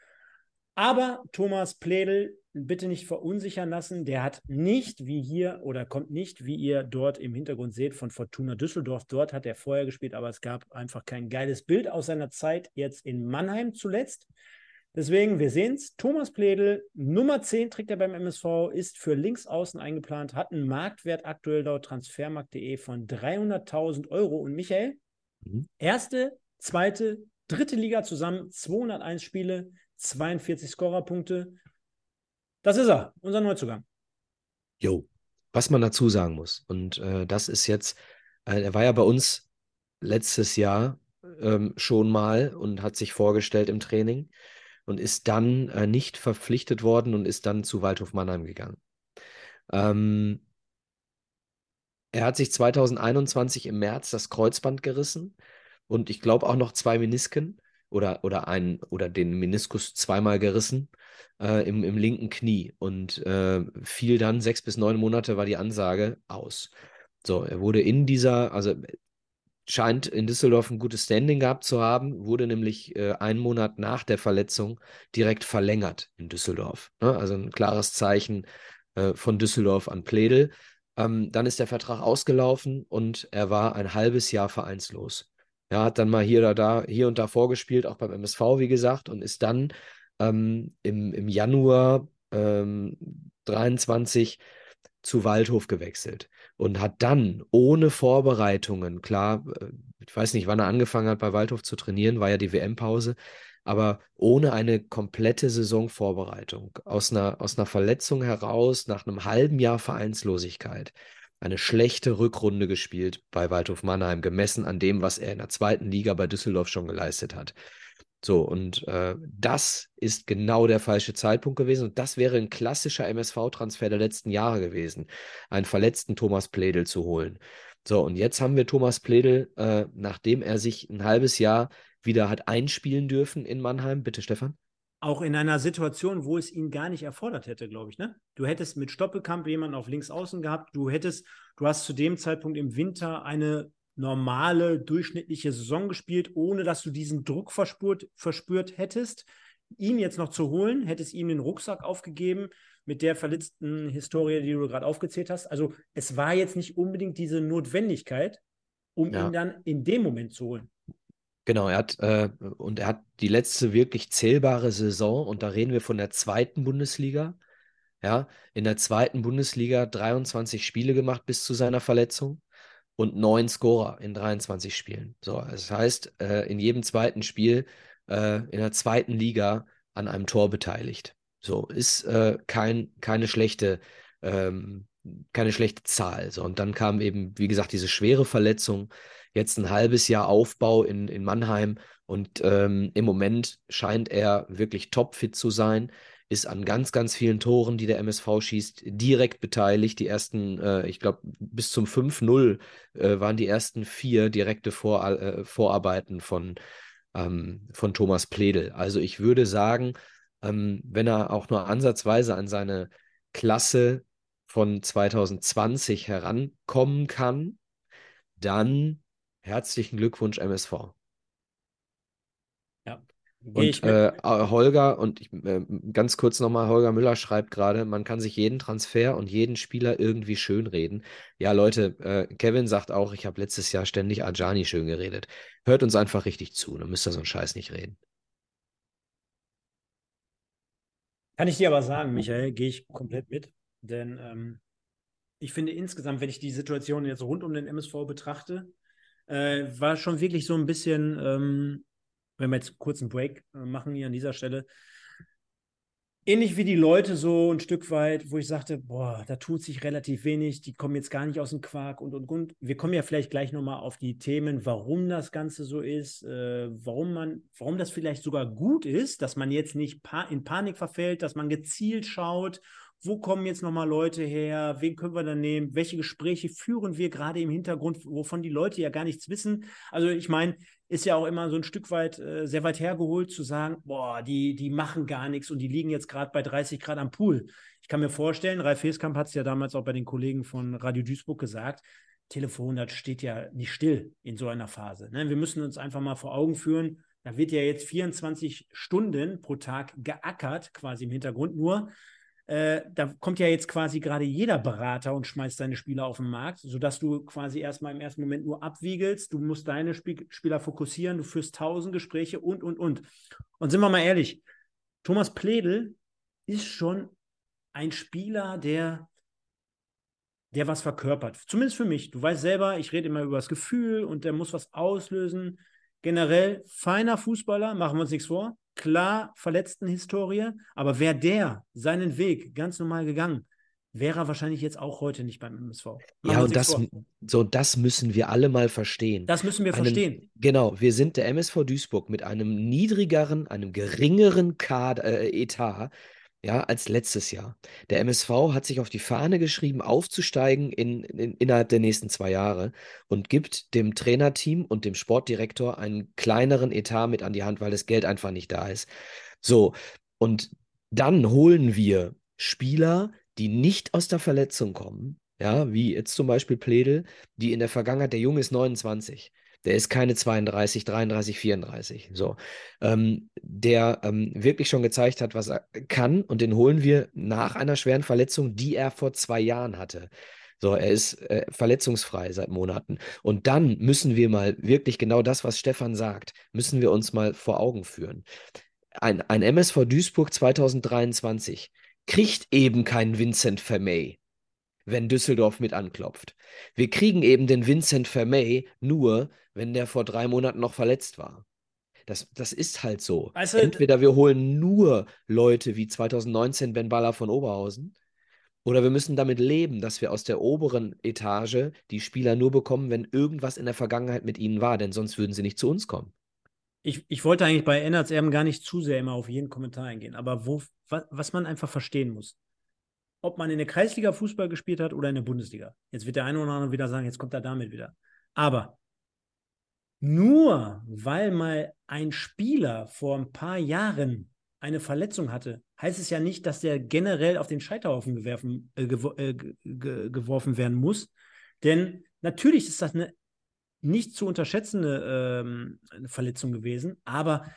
aber Thomas Pledel bitte nicht verunsichern lassen. Der hat nicht, wie hier, oder kommt nicht, wie ihr dort im Hintergrund seht, von Fortuna Düsseldorf. Dort hat er vorher gespielt, aber es gab einfach kein geiles Bild aus seiner Zeit jetzt in Mannheim zuletzt. Deswegen, wir sehen es. Thomas Pledel, Nummer 10 trägt er beim MSV, ist für Linksaußen eingeplant, hat einen Marktwert aktuell laut transfermarkt.de von 300.000 Euro. Und Michael, mhm. erste, zweite, dritte Liga zusammen, 201 Spiele, 42 Scorerpunkte. Das ist er, unser Neuzugang. Jo, was man dazu sagen muss, und äh, das ist jetzt, äh, er war ja bei uns letztes Jahr ähm, schon mal und hat sich vorgestellt im Training und ist dann äh, nicht verpflichtet worden und ist dann zu Waldhof Mannheim gegangen. Ähm, er hat sich 2021 im März das Kreuzband gerissen und ich glaube auch noch zwei Menisken oder, oder, ein, oder den Meniskus zweimal gerissen äh, im, im linken Knie und äh, fiel dann sechs bis neun Monate war die Ansage aus. So, er wurde in dieser, also scheint in Düsseldorf ein gutes Standing gehabt zu haben, wurde nämlich äh, einen Monat nach der Verletzung direkt verlängert in Düsseldorf. Ne? Also ein klares Zeichen äh, von Düsseldorf an Pledel. Ähm, dann ist der Vertrag ausgelaufen und er war ein halbes Jahr vereinslos. Er hat dann mal hier oder da, hier und da vorgespielt, auch beim MSV, wie gesagt, und ist dann ähm, im, im Januar ähm, 23 zu Waldhof gewechselt und hat dann ohne Vorbereitungen, klar, äh, ich weiß nicht, wann er angefangen hat, bei Waldhof zu trainieren, war ja die WM-Pause, aber ohne eine komplette Saisonvorbereitung, aus einer, aus einer Verletzung heraus, nach einem halben Jahr Vereinslosigkeit, eine schlechte Rückrunde gespielt bei Waldhof Mannheim, gemessen an dem, was er in der zweiten Liga bei Düsseldorf schon geleistet hat. So, und äh, das ist genau der falsche Zeitpunkt gewesen. Und das wäre ein klassischer MSV-Transfer der letzten Jahre gewesen, einen verletzten Thomas Pledel zu holen. So, und jetzt haben wir Thomas Pledel, äh, nachdem er sich ein halbes Jahr wieder hat einspielen dürfen in Mannheim. Bitte, Stefan. Auch in einer Situation, wo es ihn gar nicht erfordert hätte, glaube ich, ne? Du hättest mit Stoppelkamp jemanden auf links außen gehabt, du hättest, du hast zu dem Zeitpunkt im Winter eine normale, durchschnittliche Saison gespielt, ohne dass du diesen Druck verspürt, verspürt hättest. Ihn jetzt noch zu holen, hättest ihm den Rucksack aufgegeben mit der verletzten Historie, die du gerade aufgezählt hast. Also es war jetzt nicht unbedingt diese Notwendigkeit, um ja. ihn dann in dem Moment zu holen. Genau, er hat äh, und er hat die letzte wirklich zählbare Saison und da reden wir von der zweiten Bundesliga. Ja, in der zweiten Bundesliga 23 Spiele gemacht bis zu seiner Verletzung und neun Scorer in 23 Spielen. So, das heißt, äh, in jedem zweiten Spiel äh, in der zweiten Liga an einem Tor beteiligt. So, ist äh, kein, keine schlechte, ähm, keine schlechte Zahl. So, und dann kam eben, wie gesagt, diese schwere Verletzung, jetzt ein halbes Jahr Aufbau in, in Mannheim und ähm, im Moment scheint er wirklich topfit zu sein ist an ganz, ganz vielen Toren, die der MSV schießt, direkt beteiligt. Die ersten, äh, ich glaube, bis zum 5-0 äh, waren die ersten vier direkte Vor äh, Vorarbeiten von, ähm, von Thomas Pledel. Also ich würde sagen, ähm, wenn er auch nur ansatzweise an seine Klasse von 2020 herankommen kann, dann herzlichen Glückwunsch MSV. Und äh, Holger, und ich, äh, ganz kurz nochmal, Holger Müller schreibt gerade, man kann sich jeden Transfer und jeden Spieler irgendwie schönreden. Ja, Leute, äh, Kevin sagt auch, ich habe letztes Jahr ständig Ajani schön geredet. Hört uns einfach richtig zu, dann müsst ihr so einen Scheiß nicht reden. Kann ich dir aber sagen, Michael, gehe ich komplett mit. Denn ähm, ich finde insgesamt, wenn ich die Situation jetzt rund um den MSV betrachte, äh, war schon wirklich so ein bisschen ähm, wenn wir jetzt kurz einen Break äh, machen hier an dieser Stelle, ähnlich wie die Leute so ein Stück weit, wo ich sagte, boah, da tut sich relativ wenig, die kommen jetzt gar nicht aus dem Quark und und und. Wir kommen ja vielleicht gleich nochmal auf die Themen, warum das Ganze so ist, äh, warum man, warum das vielleicht sogar gut ist, dass man jetzt nicht pa in Panik verfällt, dass man gezielt schaut wo kommen jetzt nochmal Leute her, wen können wir dann nehmen, welche Gespräche führen wir gerade im Hintergrund, wovon die Leute ja gar nichts wissen. Also ich meine, ist ja auch immer so ein Stück weit, äh, sehr weit hergeholt zu sagen, boah, die, die machen gar nichts und die liegen jetzt gerade bei 30 Grad am Pool. Ich kann mir vorstellen, Ralf Heskamp hat es ja damals auch bei den Kollegen von Radio Duisburg gesagt, Telefon, das steht ja nicht still in so einer Phase. Ne? Wir müssen uns einfach mal vor Augen führen, da wird ja jetzt 24 Stunden pro Tag geackert, quasi im Hintergrund. Nur äh, da kommt ja jetzt quasi gerade jeder Berater und schmeißt seine Spieler auf den Markt, sodass du quasi erstmal im ersten Moment nur abwiegelst. Du musst deine Spiel Spieler fokussieren, du führst tausend Gespräche und, und, und. Und sind wir mal ehrlich, Thomas Pledel ist schon ein Spieler, der, der was verkörpert. Zumindest für mich. Du weißt selber, ich rede immer über das Gefühl und der muss was auslösen. Generell feiner Fußballer, machen wir uns nichts vor. Klar, verletzten Historie, aber wäre der seinen Weg ganz normal gegangen, wäre er wahrscheinlich jetzt auch heute nicht beim MSV. Machen ja, und das, so, das müssen wir alle mal verstehen. Das müssen wir einen, verstehen. Genau, wir sind der MSV Duisburg mit einem niedrigeren, einem geringeren Kader, äh, Etat ja, als letztes Jahr. Der MSV hat sich auf die Fahne geschrieben, aufzusteigen in, in, innerhalb der nächsten zwei Jahre und gibt dem Trainerteam und dem Sportdirektor einen kleineren Etat mit an die Hand, weil das Geld einfach nicht da ist. So, und dann holen wir Spieler, die nicht aus der Verletzung kommen, ja, wie jetzt zum Beispiel Pledel, die in der Vergangenheit, der Junge ist 29, der ist keine 32, 33, 34. So. Ähm, der ähm, wirklich schon gezeigt hat, was er kann. Und den holen wir nach einer schweren Verletzung, die er vor zwei Jahren hatte. So, er ist äh, verletzungsfrei seit Monaten. Und dann müssen wir mal wirklich genau das, was Stefan sagt, müssen wir uns mal vor Augen führen. Ein, ein MSV Duisburg 2023 kriegt eben keinen Vincent Vermey wenn Düsseldorf mit anklopft. Wir kriegen eben den Vincent Vermey nur, wenn der vor drei Monaten noch verletzt war. Das, das ist halt so. Also, Entweder wir holen nur Leute wie 2019 Ben Baller von Oberhausen, oder wir müssen damit leben, dass wir aus der oberen Etage die Spieler nur bekommen, wenn irgendwas in der Vergangenheit mit ihnen war, denn sonst würden sie nicht zu uns kommen. Ich, ich wollte eigentlich bei Ennerts Erben gar nicht zu sehr immer auf jeden Kommentar eingehen, aber wo, was, was man einfach verstehen muss ob man in der Kreisliga Fußball gespielt hat oder in der Bundesliga. Jetzt wird der eine oder andere wieder sagen, jetzt kommt er damit wieder. Aber nur weil mal ein Spieler vor ein paar Jahren eine Verletzung hatte, heißt es ja nicht, dass der generell auf den Scheiterhaufen gewerfen, äh, gew äh, geworfen werden muss. Denn natürlich ist das eine nicht zu unterschätzende ähm, Verletzung gewesen, aber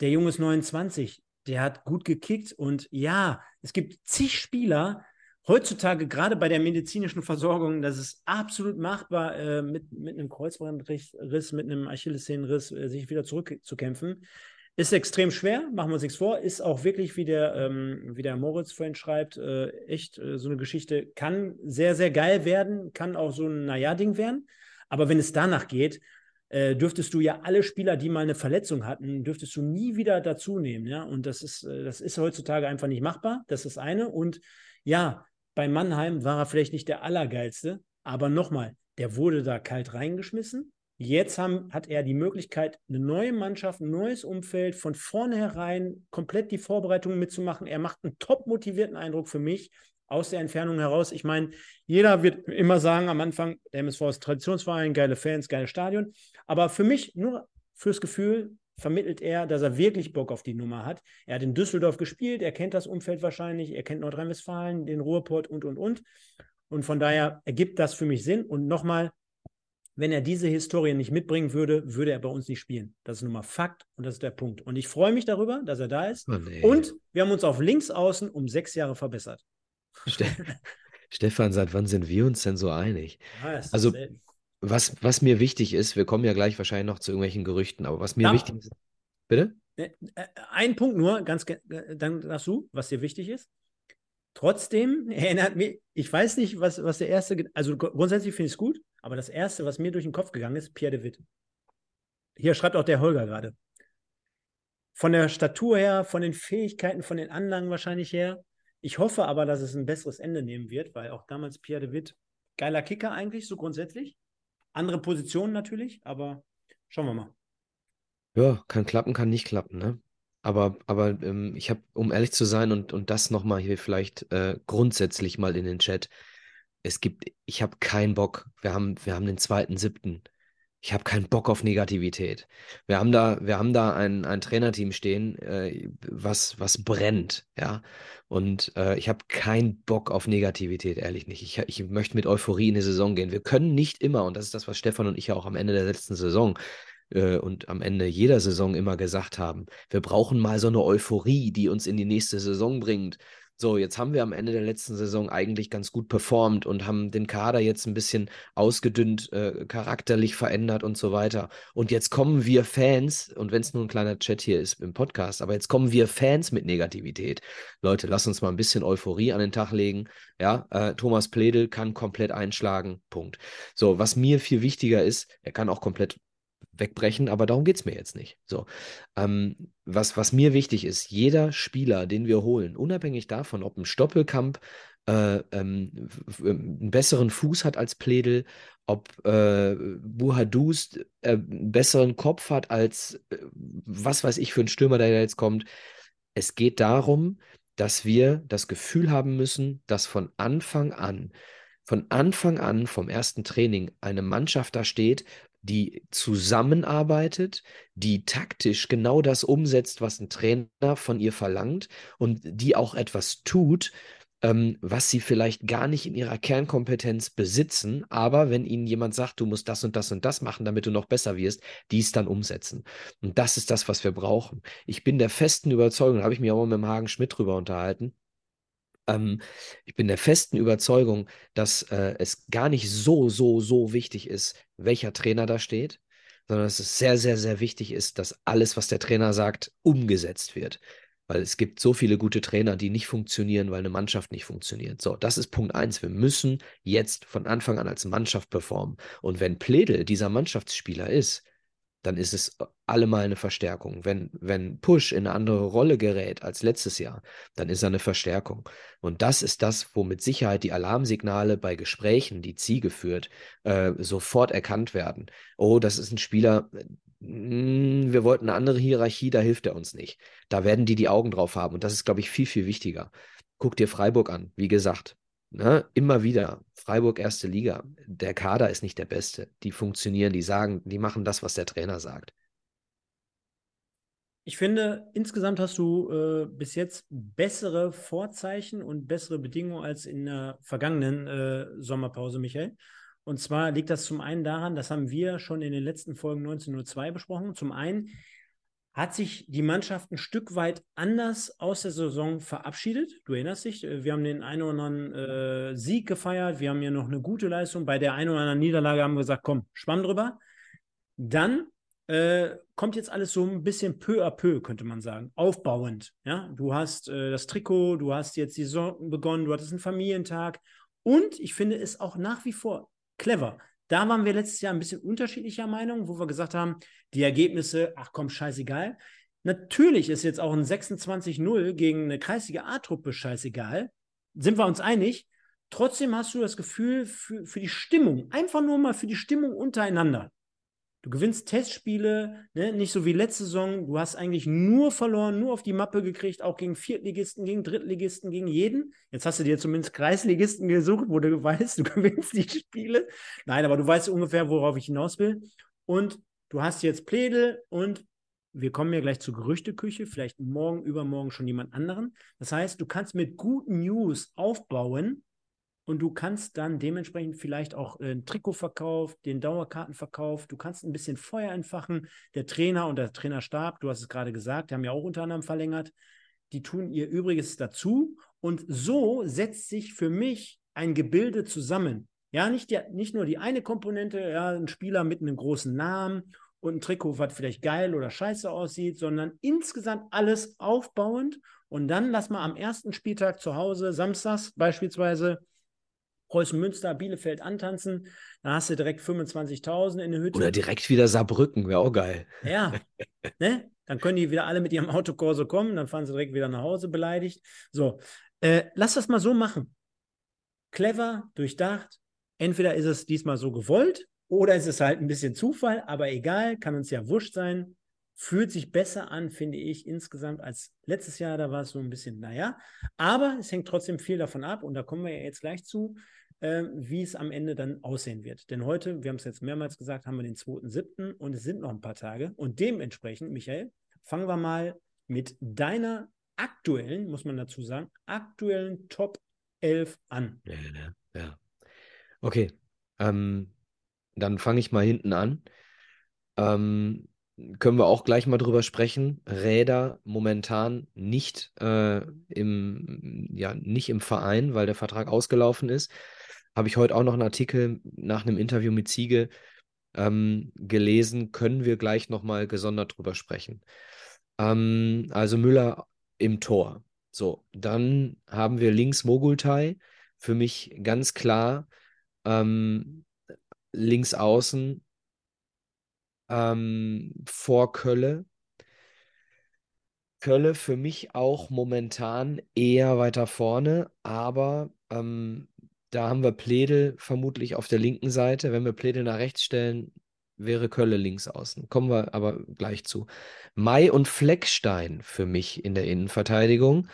der Junge ist 29, der hat gut gekickt und ja, es gibt zig Spieler, heutzutage gerade bei der medizinischen Versorgung, das ist absolut machbar, äh, mit, mit einem Kreuzbandriss, mit einem Achillessehnenriss äh, sich wieder zurückzukämpfen. Ist extrem schwer, machen wir uns nichts vor. Ist auch wirklich, wie der, ähm, wie der Moritz vorhin schreibt, äh, echt äh, so eine Geschichte. Kann sehr, sehr geil werden, kann auch so ein Naja-Ding werden. Aber wenn es danach geht, äh, dürftest du ja alle Spieler, die mal eine Verletzung hatten, dürftest du nie wieder dazu nehmen. Ja? Und das ist, äh, das ist heutzutage einfach nicht machbar. Das ist eine. Und ja, bei Mannheim war er vielleicht nicht der Allergeilste, aber nochmal, der wurde da kalt reingeschmissen. Jetzt haben, hat er die Möglichkeit, eine neue Mannschaft, ein neues Umfeld, von vornherein komplett die Vorbereitungen mitzumachen. Er macht einen top motivierten Eindruck für mich aus der Entfernung heraus. Ich meine, jeder wird immer sagen am Anfang, der MSV ist Traditionsverein, geile Fans, geiles Stadion. Aber für mich nur fürs Gefühl, vermittelt er, dass er wirklich Bock auf die Nummer hat. Er hat in Düsseldorf gespielt, er kennt das Umfeld wahrscheinlich, er kennt Nordrhein-Westfalen, den Ruhrport und, und, und. Und von daher ergibt das für mich Sinn. Und nochmal, wenn er diese Historie nicht mitbringen würde, würde er bei uns nicht spielen. Das ist nun mal Fakt und das ist der Punkt. Und ich freue mich darüber, dass er da ist. Oh nee. Und wir haben uns auf links außen um sechs Jahre verbessert. Stefan, seit wann sind wir uns denn so einig? Ja, also, selten was, was mir wichtig ist, wir kommen ja gleich wahrscheinlich noch zu irgendwelchen Gerüchten, aber was mir ja. wichtig ist. Bitte? Äh, äh, ein Punkt nur, ganz äh, dann darfst du, was dir wichtig ist. Trotzdem erinnert mich, ich weiß nicht, was, was der erste, also grundsätzlich finde ich es gut, aber das erste, was mir durch den Kopf gegangen ist, Pierre de Witt. Hier schreibt auch der Holger gerade. Von der Statur her, von den Fähigkeiten, von den Anlagen wahrscheinlich her. Ich hoffe aber, dass es ein besseres Ende nehmen wird, weil auch damals Pierre de Witt, geiler Kicker eigentlich, so grundsätzlich. Andere Positionen natürlich, aber schauen wir mal. Ja, kann klappen, kann nicht klappen, ne? Aber, aber ähm, ich habe, um ehrlich zu sein und, und das nochmal hier vielleicht äh, grundsätzlich mal in den Chat, es gibt, ich habe keinen Bock. Wir haben, wir haben den zweiten, siebten ich habe keinen Bock auf Negativität. Wir haben da, wir haben da ein, ein Trainerteam stehen, äh, was, was brennt, ja. Und äh, ich habe keinen Bock auf Negativität, ehrlich nicht. Ich, ich möchte mit Euphorie in die Saison gehen. Wir können nicht immer, und das ist das, was Stefan und ich ja auch am Ende der letzten Saison äh, und am Ende jeder Saison immer gesagt haben, wir brauchen mal so eine Euphorie, die uns in die nächste Saison bringt. So, jetzt haben wir am Ende der letzten Saison eigentlich ganz gut performt und haben den Kader jetzt ein bisschen ausgedünnt, äh, charakterlich verändert und so weiter. Und jetzt kommen wir Fans, und wenn es nur ein kleiner Chat hier ist im Podcast, aber jetzt kommen wir Fans mit Negativität. Leute, lass uns mal ein bisschen Euphorie an den Tag legen. Ja, äh, Thomas Pledel kann komplett einschlagen. Punkt. So, was mir viel wichtiger ist, er kann auch komplett wegbrechen, aber darum geht es mir jetzt nicht. So, ähm, was, was mir wichtig ist, jeder Spieler, den wir holen, unabhängig davon, ob ein Stoppelkamp äh, ähm, einen besseren Fuß hat als Pledel, ob äh, Buhadus äh, einen besseren Kopf hat als äh, was weiß ich für ein Stürmer, der jetzt kommt. Es geht darum, dass wir das Gefühl haben müssen, dass von Anfang an, von Anfang an vom ersten Training eine Mannschaft da steht, die zusammenarbeitet, die taktisch genau das umsetzt, was ein Trainer von ihr verlangt und die auch etwas tut, ähm, was sie vielleicht gar nicht in ihrer Kernkompetenz besitzen, aber wenn ihnen jemand sagt, du musst das und das und das machen, damit du noch besser wirst, dies dann umsetzen. Und das ist das, was wir brauchen. Ich bin der festen Überzeugung, da habe ich mich auch mal mit dem Hagen Schmidt drüber unterhalten, ähm, ich bin der festen Überzeugung, dass äh, es gar nicht so, so, so wichtig ist, welcher Trainer da steht, sondern dass es sehr, sehr, sehr wichtig ist, dass alles, was der Trainer sagt, umgesetzt wird. Weil es gibt so viele gute Trainer, die nicht funktionieren, weil eine Mannschaft nicht funktioniert. So, das ist Punkt eins. Wir müssen jetzt von Anfang an als Mannschaft performen. Und wenn Pledel dieser Mannschaftsspieler ist, dann ist es allemal eine Verstärkung. Wenn, wenn Push in eine andere Rolle gerät als letztes Jahr, dann ist er eine Verstärkung. Und das ist das, wo mit Sicherheit die Alarmsignale bei Gesprächen, die Ziege führt, äh, sofort erkannt werden. Oh, das ist ein Spieler, mm, wir wollten eine andere Hierarchie, da hilft er uns nicht. Da werden die die Augen drauf haben. Und das ist, glaube ich, viel, viel wichtiger. Guck dir Freiburg an. Wie gesagt, Ne? Immer wieder. Freiburg erste Liga. Der Kader ist nicht der beste. Die funktionieren, die sagen, die machen das, was der Trainer sagt. Ich finde, insgesamt hast du äh, bis jetzt bessere Vorzeichen und bessere Bedingungen als in der vergangenen äh, Sommerpause, Michael. Und zwar liegt das zum einen daran, das haben wir schon in den letzten Folgen 1902 besprochen. Zum einen hat sich die Mannschaft ein Stück weit anders aus der Saison verabschiedet. Du erinnerst dich, äh, wir haben den einen oder anderen äh, Sieg gefeiert, wir haben ja noch eine gute Leistung. Bei der einen oder anderen Niederlage haben wir gesagt, komm, schwamm drüber. Dann äh, kommt jetzt alles so ein bisschen peu à peu, könnte man sagen, aufbauend. Ja? Du hast äh, das Trikot, du hast jetzt die Saison begonnen, du hattest einen Familientag und ich finde es auch nach wie vor clever, da waren wir letztes Jahr ein bisschen unterschiedlicher Meinung, wo wir gesagt haben, die Ergebnisse, ach komm, scheißegal. Natürlich ist jetzt auch ein 26-0 gegen eine kreisige A-Truppe scheißegal. Sind wir uns einig? Trotzdem hast du das Gefühl für, für die Stimmung, einfach nur mal für die Stimmung untereinander. Du gewinnst Testspiele, ne? nicht so wie letzte Saison. Du hast eigentlich nur verloren, nur auf die Mappe gekriegt, auch gegen Viertligisten, gegen Drittligisten, gegen jeden. Jetzt hast du dir zumindest Kreisligisten gesucht, wo du weißt, du gewinnst die Spiele. Nein, aber du weißt ungefähr, worauf ich hinaus will. Und du hast jetzt Plädel und wir kommen ja gleich zur Gerüchteküche, vielleicht morgen, übermorgen schon jemand anderen. Das heißt, du kannst mit guten News aufbauen und du kannst dann dementsprechend vielleicht auch äh, einen Trikotverkauf, den Dauerkartenverkauf, du kannst ein bisschen Feuer entfachen. Der Trainer und der Trainerstab, du hast es gerade gesagt, die haben ja auch unter anderem verlängert, die tun ihr Übriges dazu und so setzt sich für mich ein Gebilde zusammen. Ja, nicht, die, nicht nur die eine Komponente, ja, ein Spieler mit einem großen Namen und ein Trikot, was vielleicht geil oder scheiße aussieht, sondern insgesamt alles aufbauend. Und dann lass mal am ersten Spieltag zu Hause, samstags beispielsweise, Preußen Münster, Bielefeld antanzen, dann hast du direkt 25.000 in der Hütte. Oder direkt wieder Saarbrücken, wäre auch geil. Ja, ne? Dann können die wieder alle mit ihrem Autokorso kommen, dann fahren sie direkt wieder nach Hause beleidigt. So, äh, lass das mal so machen. Clever, durchdacht. Entweder ist es diesmal so gewollt oder ist es halt ein bisschen Zufall, aber egal, kann uns ja wurscht sein fühlt sich besser an, finde ich, insgesamt als letztes Jahr. Da war es so ein bisschen, naja. Aber es hängt trotzdem viel davon ab und da kommen wir ja jetzt gleich zu, äh, wie es am Ende dann aussehen wird. Denn heute, wir haben es jetzt mehrmals gesagt, haben wir den 2.7. und es sind noch ein paar Tage. Und dementsprechend, Michael, fangen wir mal mit deiner aktuellen, muss man dazu sagen, aktuellen Top 11 an. Ja, ja, ja. Okay. Ähm, dann fange ich mal hinten an. Ähm, können wir auch gleich mal drüber sprechen. Räder momentan nicht, äh, im, ja, nicht im Verein, weil der Vertrag ausgelaufen ist. Habe ich heute auch noch einen Artikel nach einem Interview mit Ziege ähm, gelesen. Können wir gleich nochmal gesondert drüber sprechen. Ähm, also Müller im Tor. So, dann haben wir links Mogultai. Für mich ganz klar ähm, links außen ähm, vor Kölle. Kölle für mich auch momentan eher weiter vorne, aber ähm, da haben wir Pledel vermutlich auf der linken Seite. Wenn wir Pledel nach rechts stellen, wäre Kölle links außen. Kommen wir aber gleich zu. Mai und Fleckstein für mich in der Innenverteidigung,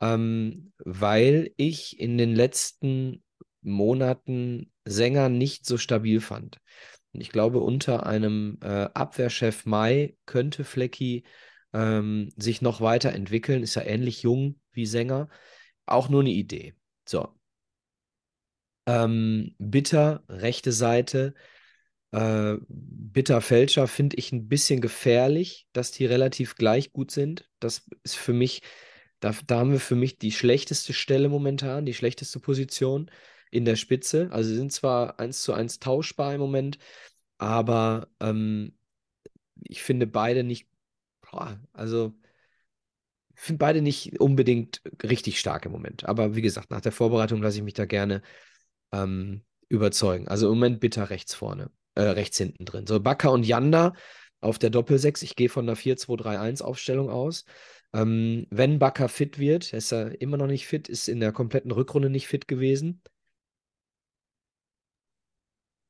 ähm, weil ich in den letzten Monaten Sänger nicht so stabil fand. Und ich glaube, unter einem äh, Abwehrchef Mai könnte Flecki ähm, sich noch weiterentwickeln. Ist ja ähnlich jung wie Sänger. Auch nur eine Idee. So. Ähm, Bitter, rechte Seite. Äh, Bitter Fälscher finde ich ein bisschen gefährlich, dass die relativ gleich gut sind. Das ist für mich, da, da haben wir für mich die schlechteste Stelle momentan, die schlechteste Position in der Spitze. Also sie sind zwar eins zu eins tauschbar im Moment, aber ähm, ich finde beide nicht, boah, also finde beide nicht unbedingt richtig stark im Moment. Aber wie gesagt, nach der Vorbereitung lasse ich mich da gerne ähm, überzeugen. Also im Moment bitter rechts vorne, äh, rechts hinten drin. So, Bakker und Janda auf der Doppelsechs. Ich gehe von einer 4-2-3-1-Aufstellung aus. Ähm, wenn Bakker fit wird, ist er immer noch nicht fit, ist in der kompletten Rückrunde nicht fit gewesen,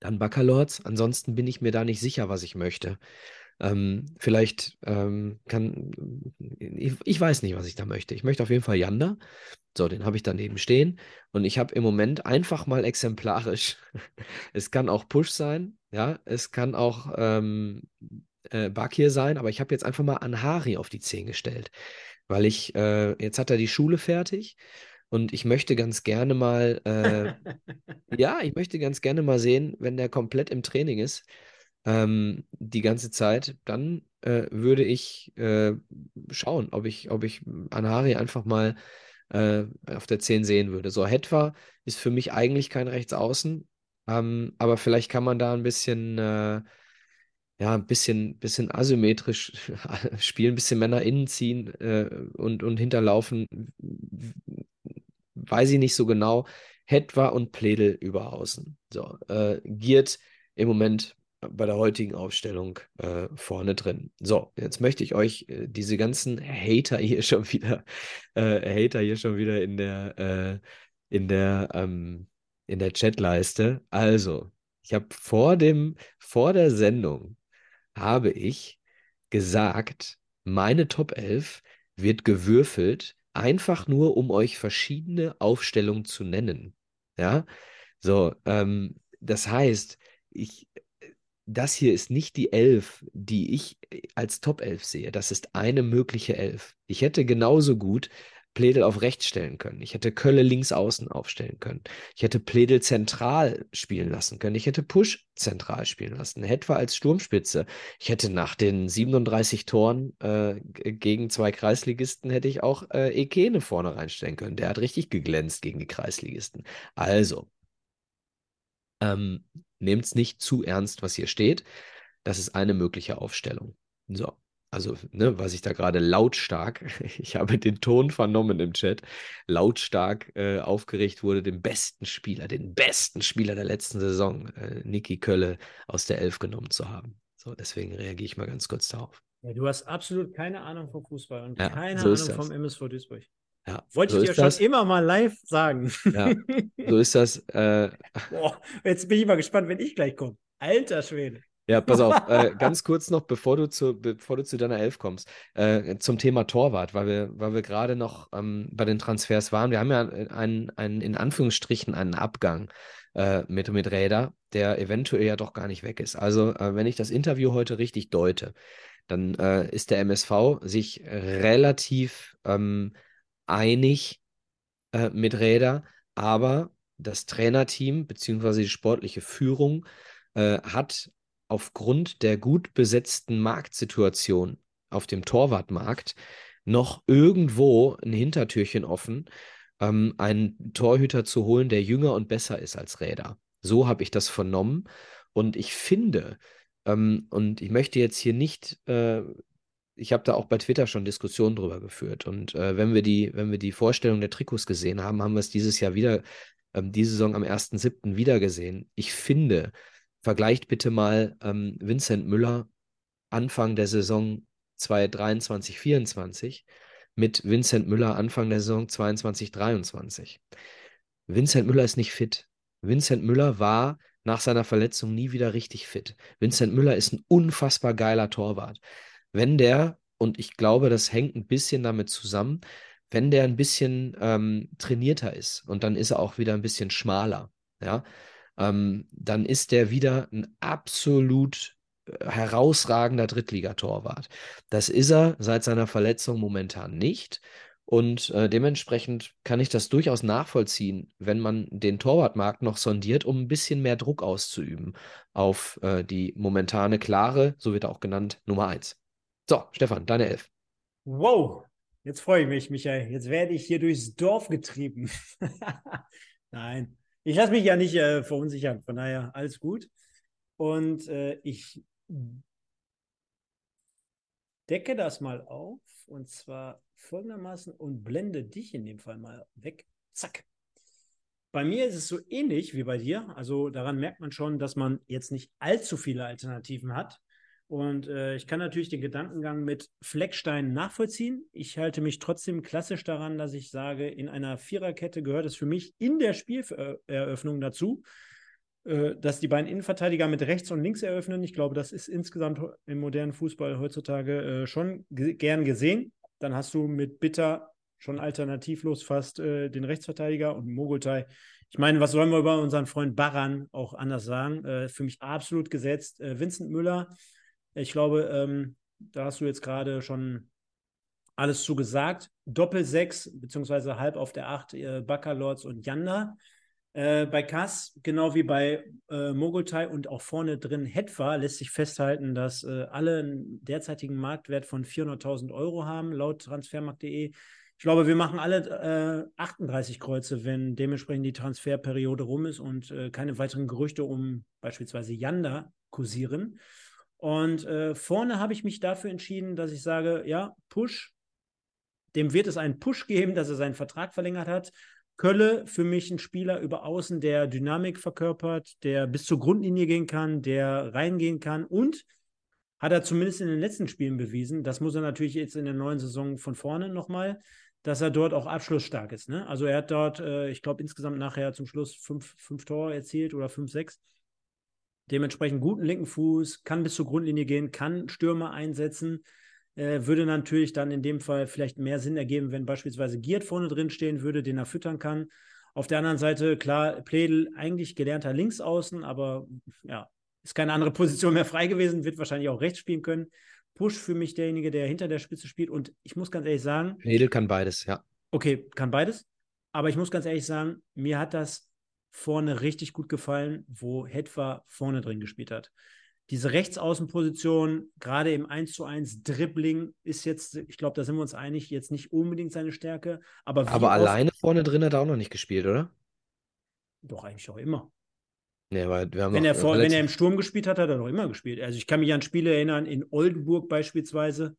dann Baccalords. Ansonsten bin ich mir da nicht sicher, was ich möchte. Ähm, vielleicht ähm, kann, ich, ich, weiß nicht, was ich da möchte. Ich möchte auf jeden Fall Yanda. So, den habe ich daneben stehen. Und ich habe im Moment einfach mal exemplarisch, es kann auch Push sein, ja, es kann auch ähm, äh, Bakir sein, aber ich habe jetzt einfach mal Anhari auf die 10 gestellt. Weil ich, äh, jetzt hat er die Schule fertig und ich möchte ganz gerne mal, äh, ja, ich möchte ganz gerne mal sehen, wenn der komplett im Training ist, ähm, die ganze Zeit, dann äh, würde ich äh, schauen, ob ich, ob ich Anhari einfach mal äh, auf der 10 sehen würde. So, Hetwa ist für mich eigentlich kein Rechtsaußen, ähm, aber vielleicht kann man da ein bisschen äh, ja, ein bisschen, bisschen asymmetrisch spielen, ein bisschen Männer innen ziehen äh, und, und hinterlaufen weiß ich nicht so genau. Hetwa und Pledel über außen. So, äh, Giert im Moment bei der heutigen Aufstellung äh, vorne drin. So, jetzt möchte ich euch äh, diese ganzen Hater hier schon wieder, äh, Hater hier schon wieder in der, äh, in der, ähm, in der Chatleiste. Also, ich habe vor dem, vor der Sendung habe ich gesagt, meine Top 11 wird gewürfelt einfach nur, um euch verschiedene Aufstellungen zu nennen. Ja, so, ähm, das heißt, ich, das hier ist nicht die Elf, die ich als Top 11 sehe. Das ist eine mögliche Elf. Ich hätte genauso gut Pledel auf rechts stellen können. Ich hätte Kölle links außen aufstellen können. Ich hätte Pledel zentral spielen lassen können. Ich hätte Push zentral spielen lassen. Hetwa als Sturmspitze. Ich hätte nach den 37 Toren äh, gegen zwei Kreisligisten hätte ich auch äh, Ekene vorne reinstellen können. Der hat richtig geglänzt gegen die Kreisligisten. Also, ähm, nehmt es nicht zu ernst, was hier steht. Das ist eine mögliche Aufstellung. So also ne, was ich da gerade lautstark, ich habe den Ton vernommen im Chat, lautstark äh, aufgeregt wurde, den besten Spieler, den besten Spieler der letzten Saison, äh, Niki Kölle, aus der Elf genommen zu haben. So, deswegen reagiere ich mal ganz kurz darauf. Ja, du hast absolut keine Ahnung vom Fußball und ja, keine so Ahnung vom MSV Duisburg. Ja, Wollte so ich dir schon das. immer mal live sagen. Ja, so ist das. Äh... Boah, jetzt bin ich mal gespannt, wenn ich gleich komme. Alter Schwede. Ja, pass auf, äh, ganz kurz noch, bevor du zu, bevor du zu deiner Elf kommst, äh, zum Thema Torwart, weil wir, weil wir gerade noch ähm, bei den Transfers waren. Wir haben ja einen, einen in Anführungsstrichen einen Abgang äh, mit, mit Räder, der eventuell ja doch gar nicht weg ist. Also, äh, wenn ich das Interview heute richtig deute, dann äh, ist der MSV sich relativ ähm, einig äh, mit Räder, aber das Trainerteam bzw. die sportliche Führung hat aufgrund der gut besetzten Marktsituation auf dem Torwartmarkt noch irgendwo ein Hintertürchen offen, ähm, einen Torhüter zu holen, der jünger und besser ist als Räder. So habe ich das vernommen. Und ich finde, ähm, und ich möchte jetzt hier nicht, äh, ich habe da auch bei Twitter schon Diskussionen drüber geführt. Und äh, wenn wir die, wenn wir die Vorstellung der Trikots gesehen haben, haben wir es dieses Jahr wieder, ähm, diese Saison am 1.7. wieder gesehen. Ich finde, vergleicht bitte mal ähm, Vincent Müller Anfang der Saison 2023, 2024 mit Vincent Müller Anfang der Saison 22, 23. Vincent Müller ist nicht fit. Vincent Müller war nach seiner Verletzung nie wieder richtig fit. Vincent Müller ist ein unfassbar geiler Torwart. Wenn der, und ich glaube, das hängt ein bisschen damit zusammen, wenn der ein bisschen ähm, trainierter ist und dann ist er auch wieder ein bisschen schmaler, ja, ähm, dann ist der wieder ein absolut äh, herausragender Drittligatorwart. Das ist er seit seiner Verletzung momentan nicht. Und äh, dementsprechend kann ich das durchaus nachvollziehen, wenn man den Torwartmarkt noch sondiert, um ein bisschen mehr Druck auszuüben auf äh, die momentane klare, so wird er auch genannt, Nummer 1. So, Stefan, deine Elf. Wow, jetzt freue ich mich, Michael. Jetzt werde ich hier durchs Dorf getrieben. Nein, ich lasse mich ja nicht äh, verunsichern. Von daher alles gut. Und äh, ich decke das mal auf. Und zwar folgendermaßen und blende dich in dem Fall mal weg. Zack. Bei mir ist es so ähnlich wie bei dir. Also daran merkt man schon, dass man jetzt nicht allzu viele Alternativen hat. Und äh, ich kann natürlich den Gedankengang mit Fleckstein nachvollziehen. Ich halte mich trotzdem klassisch daran, dass ich sage, in einer Viererkette gehört es für mich in der Spieleröffnung dazu, äh, dass die beiden Innenverteidiger mit rechts und links eröffnen. Ich glaube, das ist insgesamt im modernen Fußball heutzutage äh, schon gern gesehen. Dann hast du mit Bitter schon alternativlos fast äh, den Rechtsverteidiger und Mogultai. Ich meine, was sollen wir über unseren Freund Baran auch anders sagen? Äh, für mich absolut gesetzt. Äh, Vincent Müller, ich glaube, ähm, da hast du jetzt gerade schon alles zu gesagt. Doppel 6, beziehungsweise halb auf der 8, äh, Baccalords und Janda. Äh, bei Kass, genau wie bei äh, Mogultai und auch vorne drin Hetwa, lässt sich festhalten, dass äh, alle einen derzeitigen Marktwert von 400.000 Euro haben, laut transfermarkt.de. Ich glaube, wir machen alle 38 äh, Kreuze, wenn dementsprechend die Transferperiode rum ist und äh, keine weiteren Gerüchte um beispielsweise Yanda kursieren. Und äh, vorne habe ich mich dafür entschieden, dass ich sage, ja, Push, dem wird es einen Push geben, dass er seinen Vertrag verlängert hat. Kölle für mich ein Spieler über außen, der Dynamik verkörpert, der bis zur Grundlinie gehen kann, der reingehen kann und hat er zumindest in den letzten Spielen bewiesen. Das muss er natürlich jetzt in der neuen Saison von vorne nochmal, dass er dort auch abschlussstark ist. Ne? Also er hat dort, äh, ich glaube, insgesamt nachher zum Schluss fünf, fünf Tore erzielt oder fünf, sechs. Dementsprechend guten linken Fuß, kann bis zur Grundlinie gehen, kann Stürmer einsetzen. Äh, würde natürlich dann in dem Fall vielleicht mehr Sinn ergeben, wenn beispielsweise Giert vorne drin stehen würde, den er füttern kann. Auf der anderen Seite, klar, Pledel eigentlich gelernter Linksaußen, aber ja, ist keine andere Position mehr frei gewesen, wird wahrscheinlich auch rechts spielen können. Push für mich derjenige, der hinter der Spitze spielt. Und ich muss ganz ehrlich sagen. Pledel kann beides, ja. Okay, kann beides. Aber ich muss ganz ehrlich sagen, mir hat das vorne richtig gut gefallen, wo Hetwa vorne drin gespielt hat diese Rechtsaußenposition, gerade im 1 zu 1 Dribbling, ist jetzt, ich glaube, da sind wir uns einig, jetzt nicht unbedingt seine Stärke. Aber, aber alleine vorne drin hat er auch noch nicht gespielt, oder? Doch, eigentlich auch immer. Nee, aber wir haben wenn, er vor, wenn er im Sturm gespielt hat, hat er doch immer gespielt. Also ich kann mich an Spiele erinnern, in Oldenburg beispielsweise,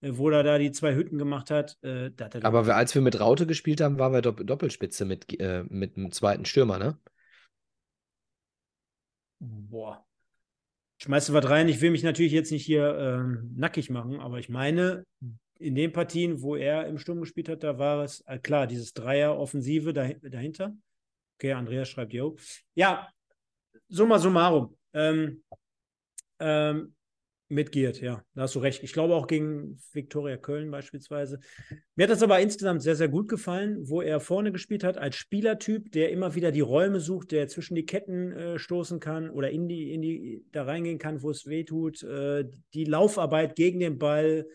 wo er da die zwei Hütten gemacht hat. Äh, hat aber als wir mit Raute gespielt haben, waren wir Doppelspitze mit, äh, mit einem zweiten Stürmer, ne? Boah, schmeißt du was rein. Ich will mich natürlich jetzt nicht hier ähm, nackig machen, aber ich meine, in den Partien, wo er im Sturm gespielt hat, da war es, äh, klar, dieses Dreier-Offensive dahinter. Okay, Andreas schreibt, yo. Ja, summa summarum. Ähm, ähm, mit Giert, ja, da hast du recht. Ich glaube auch gegen Viktoria Köln beispielsweise. Mir hat das aber insgesamt sehr, sehr gut gefallen, wo er vorne gespielt hat, als Spielertyp, der immer wieder die Räume sucht, der zwischen die Ketten äh, stoßen kann oder in die, in die, da reingehen kann, wo es weh tut. Äh, die Laufarbeit gegen den Ball,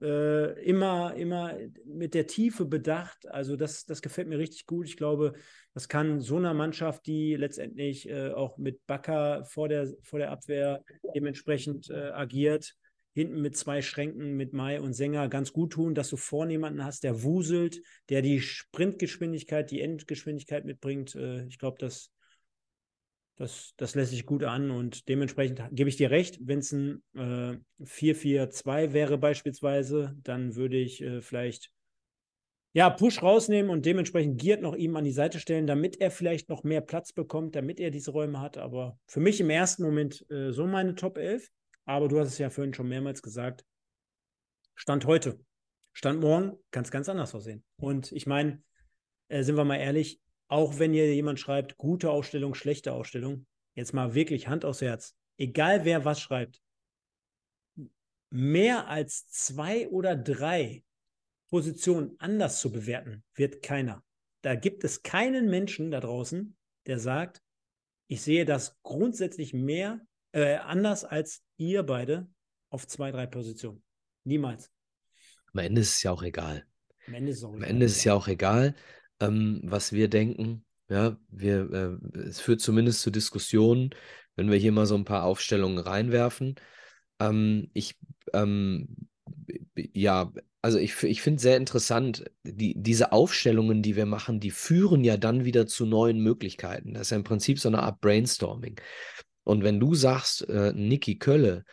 äh, immer, immer mit der Tiefe bedacht. Also das, das gefällt mir richtig gut. Ich glaube, das kann so einer Mannschaft, die letztendlich äh, auch mit Bakker vor der, vor der Abwehr dementsprechend äh, agiert, hinten mit zwei Schränken, mit Mai und Sänger ganz gut tun, dass du vorne jemanden hast, der wuselt, der die Sprintgeschwindigkeit, die Endgeschwindigkeit mitbringt. Äh, ich glaube, das, das, das lässt sich gut an und dementsprechend gebe ich dir recht, wenn es ein äh, 4-4-2 wäre beispielsweise, dann würde ich äh, vielleicht ja, Push rausnehmen und dementsprechend Giert noch ihm an die Seite stellen, damit er vielleicht noch mehr Platz bekommt, damit er diese Räume hat. Aber für mich im ersten Moment äh, so meine Top 11. Aber du hast es ja vorhin schon mehrmals gesagt. Stand heute. Stand morgen kann es ganz anders aussehen. Und ich meine, äh, sind wir mal ehrlich, auch wenn hier jemand schreibt, gute Ausstellung, schlechte Ausstellung, jetzt mal wirklich Hand aufs Herz, egal wer was schreibt, mehr als zwei oder drei Positionen anders zu bewerten, wird keiner. Da gibt es keinen Menschen da draußen, der sagt, ich sehe das grundsätzlich mehr äh, anders als ihr beide auf zwei, drei Positionen. Niemals. Am Ende ist es ja auch egal. Am Ende ist es, auch Am egal. Ende ist es ja auch egal ähm, was wir denken. Ja, wir, äh, es führt zumindest zu Diskussionen, wenn wir hier mal so ein paar Aufstellungen reinwerfen. Ähm, ich, ähm, ja, also ich, ich finde sehr interessant, die, diese Aufstellungen, die wir machen, die führen ja dann wieder zu neuen Möglichkeiten. Das ist ja im Prinzip so eine Art Brainstorming. Und wenn du sagst, äh, Niki Kölle,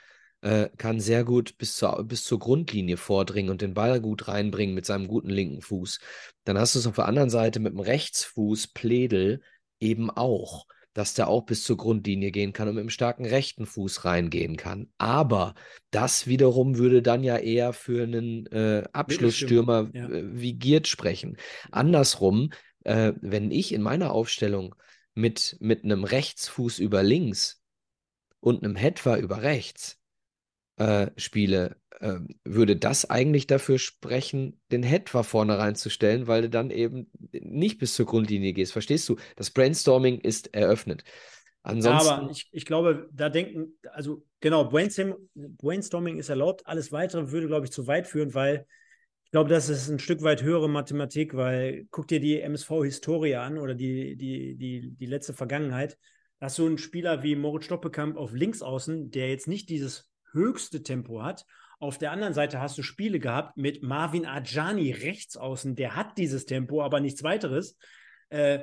äh, kann sehr gut bis zur, bis zur Grundlinie vordringen und den Ball gut reinbringen mit seinem guten linken Fuß. Dann hast du es auf der anderen Seite mit dem Rechtsfuß Pledel eben auch, dass der auch bis zur Grundlinie gehen kann und mit dem starken rechten Fuß reingehen kann. Aber das wiederum würde dann ja eher für einen äh, Abschlussstürmer ja. Äh, wie Giert sprechen. Andersrum, äh, wenn ich in meiner Aufstellung mit, mit einem Rechtsfuß über links und einem Hetwa über rechts äh, spiele, äh, würde das eigentlich dafür sprechen, den Hetwa vorne reinzustellen, weil du dann eben nicht bis zur Grundlinie gehst. Verstehst du? Das Brainstorming ist eröffnet. Ansonsten. aber ich, ich glaube, da denken, also genau, Brainstorming ist erlaubt. Alles weitere würde, glaube ich, zu weit führen, weil ich glaube, das ist ein Stück weit höhere Mathematik, weil guck dir die MSV-Historie an oder die, die, die, die letzte Vergangenheit. Da hast du einen Spieler wie Moritz Stoppekamp auf Linksaußen, der jetzt nicht dieses höchste Tempo hat. Auf der anderen Seite hast du Spiele gehabt mit Marvin Ajani rechts außen, der hat dieses Tempo, aber nichts weiteres. Äh,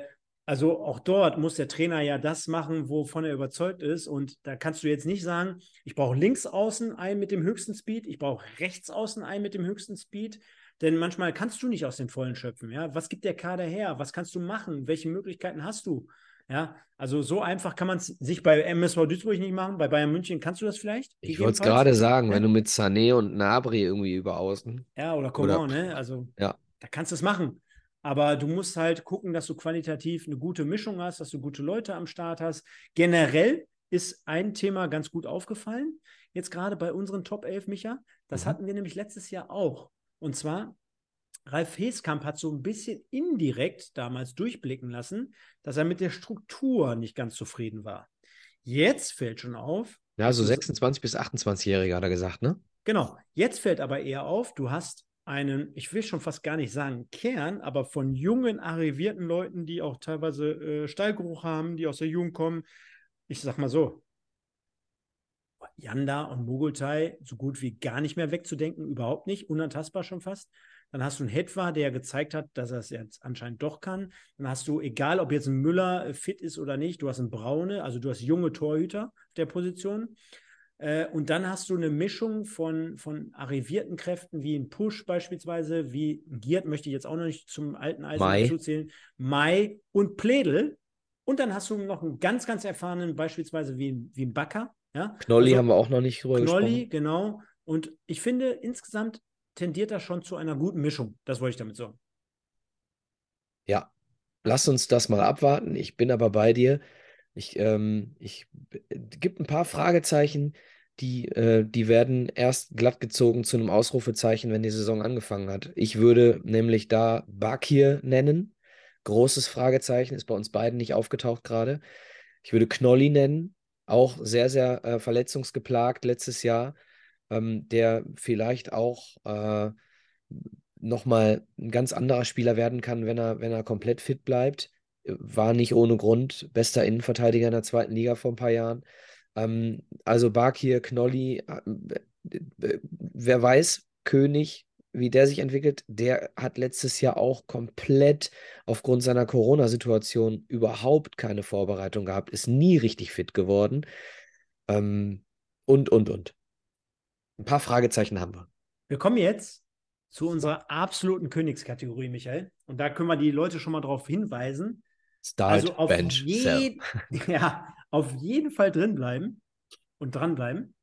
also auch dort muss der Trainer ja das machen, wovon er überzeugt ist. Und da kannst du jetzt nicht sagen, ich brauche links außen einen mit dem höchsten Speed, ich brauche rechts außen einen mit dem höchsten Speed. Denn manchmal kannst du nicht aus den Vollen schöpfen. Ja? Was gibt der Kader her? Was kannst du machen? Welche Möglichkeiten hast du? Ja, also so einfach kann man es sich bei MSV Duisburg nicht machen. Bei Bayern München kannst du das vielleicht? Ich wollte es gerade sagen, ja? wenn du mit Sané und Nabri irgendwie über außen. Ja, oder Coman, ne? Also ja. da kannst du es machen. Aber du musst halt gucken, dass du qualitativ eine gute Mischung hast, dass du gute Leute am Start hast. Generell ist ein Thema ganz gut aufgefallen. Jetzt gerade bei unseren Top 11, Micha. Das mhm. hatten wir nämlich letztes Jahr auch. Und zwar Ralf Heskamp hat so ein bisschen indirekt damals durchblicken lassen, dass er mit der Struktur nicht ganz zufrieden war. Jetzt fällt schon auf. Ja, so 26 bis 28-Jährige hat er gesagt, ne? Genau. Jetzt fällt aber eher auf, du hast einen, ich will schon fast gar nicht sagen Kern, aber von jungen, arrivierten Leuten, die auch teilweise äh, Stallgeruch haben, die aus der Jugend kommen. Ich sag mal so, Janda und Mogultai so gut wie gar nicht mehr wegzudenken, überhaupt nicht, unantastbar schon fast. Dann hast du einen Hetwa, der gezeigt hat, dass er es jetzt anscheinend doch kann. Dann hast du, egal ob jetzt ein Müller äh, fit ist oder nicht, du hast einen Braune, also du hast junge Torhüter der Position. Äh, und dann hast du eine Mischung von, von arrivierten Kräften, wie ein Push beispielsweise, wie Giert möchte ich jetzt auch noch nicht zum alten Eisen dazu zählen, Mai und Pledel. Und dann hast du noch einen ganz, ganz erfahrenen, beispielsweise wie, wie ein Backer. Ja? Knolli also, haben wir auch noch nicht drüber Knolli, gesprochen. genau. Und ich finde, insgesamt tendiert das schon zu einer guten Mischung. Das wollte ich damit sagen. Ja, lass uns das mal abwarten. Ich bin aber bei dir. Ich, ähm, ich gibt ein paar Fragezeichen, die, äh, die werden erst glatt gezogen zu einem Ausrufezeichen, wenn die Saison angefangen hat. Ich würde nämlich da Bakir nennen. Großes Fragezeichen, ist bei uns beiden nicht aufgetaucht gerade. Ich würde Knolli nennen, auch sehr, sehr äh, verletzungsgeplagt letztes Jahr. Ähm, der vielleicht auch äh, nochmal ein ganz anderer Spieler werden kann, wenn er, wenn er komplett fit bleibt. War nicht ohne Grund bester Innenverteidiger in der zweiten Liga vor ein paar Jahren. Ähm, also Bakir, Knolli, äh, wer weiß, König, wie der sich entwickelt, der hat letztes Jahr auch komplett aufgrund seiner Corona-Situation überhaupt keine Vorbereitung gehabt, ist nie richtig fit geworden. Ähm, und, und, und. Ein paar Fragezeichen haben wir. Wir kommen jetzt zu unserer absoluten Königskategorie, Michael. Und da können wir die Leute schon mal darauf hinweisen. Start, also auf, Bench, je ja, auf jeden Fall drinbleiben und dranbleiben.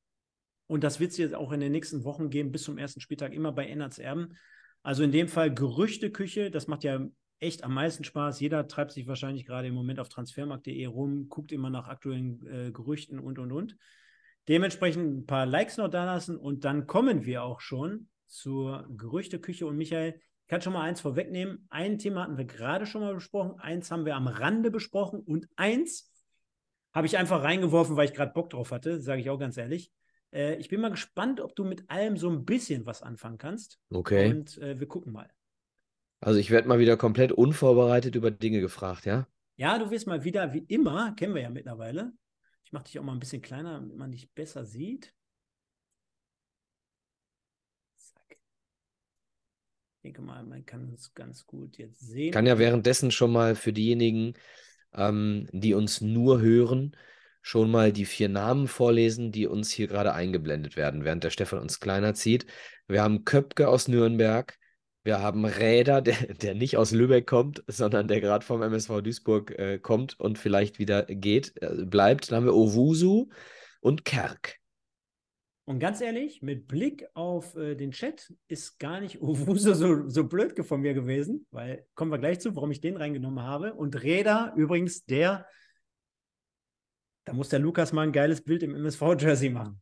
Und das wird es jetzt auch in den nächsten Wochen geben, bis zum ersten Spieltag, immer bei Ennerts Erben. Also in dem Fall Gerüchteküche, das macht ja echt am meisten Spaß. Jeder treibt sich wahrscheinlich gerade im Moment auf transfermarkt.de rum, guckt immer nach aktuellen äh, Gerüchten und, und, und. Dementsprechend ein paar Likes noch da lassen und dann kommen wir auch schon zur Gerüchteküche. Und Michael, ich kann schon mal eins vorwegnehmen. Ein Thema hatten wir gerade schon mal besprochen, eins haben wir am Rande besprochen und eins habe ich einfach reingeworfen, weil ich gerade Bock drauf hatte, sage ich auch ganz ehrlich. Äh, ich bin mal gespannt, ob du mit allem so ein bisschen was anfangen kannst. Okay. Und äh, wir gucken mal. Also ich werde mal wieder komplett unvorbereitet über Dinge gefragt, ja? Ja, du wirst mal wieder, wie immer, kennen wir ja mittlerweile. Ich mache dich auch mal ein bisschen kleiner, damit man dich besser sieht. Zack. Ich denke mal, man kann uns ganz gut jetzt sehen. Kann ja währenddessen schon mal für diejenigen, ähm, die uns nur hören, schon mal die vier Namen vorlesen, die uns hier gerade eingeblendet werden, während der Stefan uns kleiner zieht. Wir haben Köpke aus Nürnberg. Wir haben Räder, der, der nicht aus Lübeck kommt, sondern der gerade vom MSV Duisburg äh, kommt und vielleicht wieder geht, äh, bleibt. Dann haben wir Owusu und Kerk. Und ganz ehrlich, mit Blick auf äh, den Chat ist gar nicht Owusu so, so blöd von mir gewesen, weil kommen wir gleich zu, warum ich den reingenommen habe. Und Räder, übrigens der da muss der Lukas mal ein geiles Bild im MSV-Jersey machen.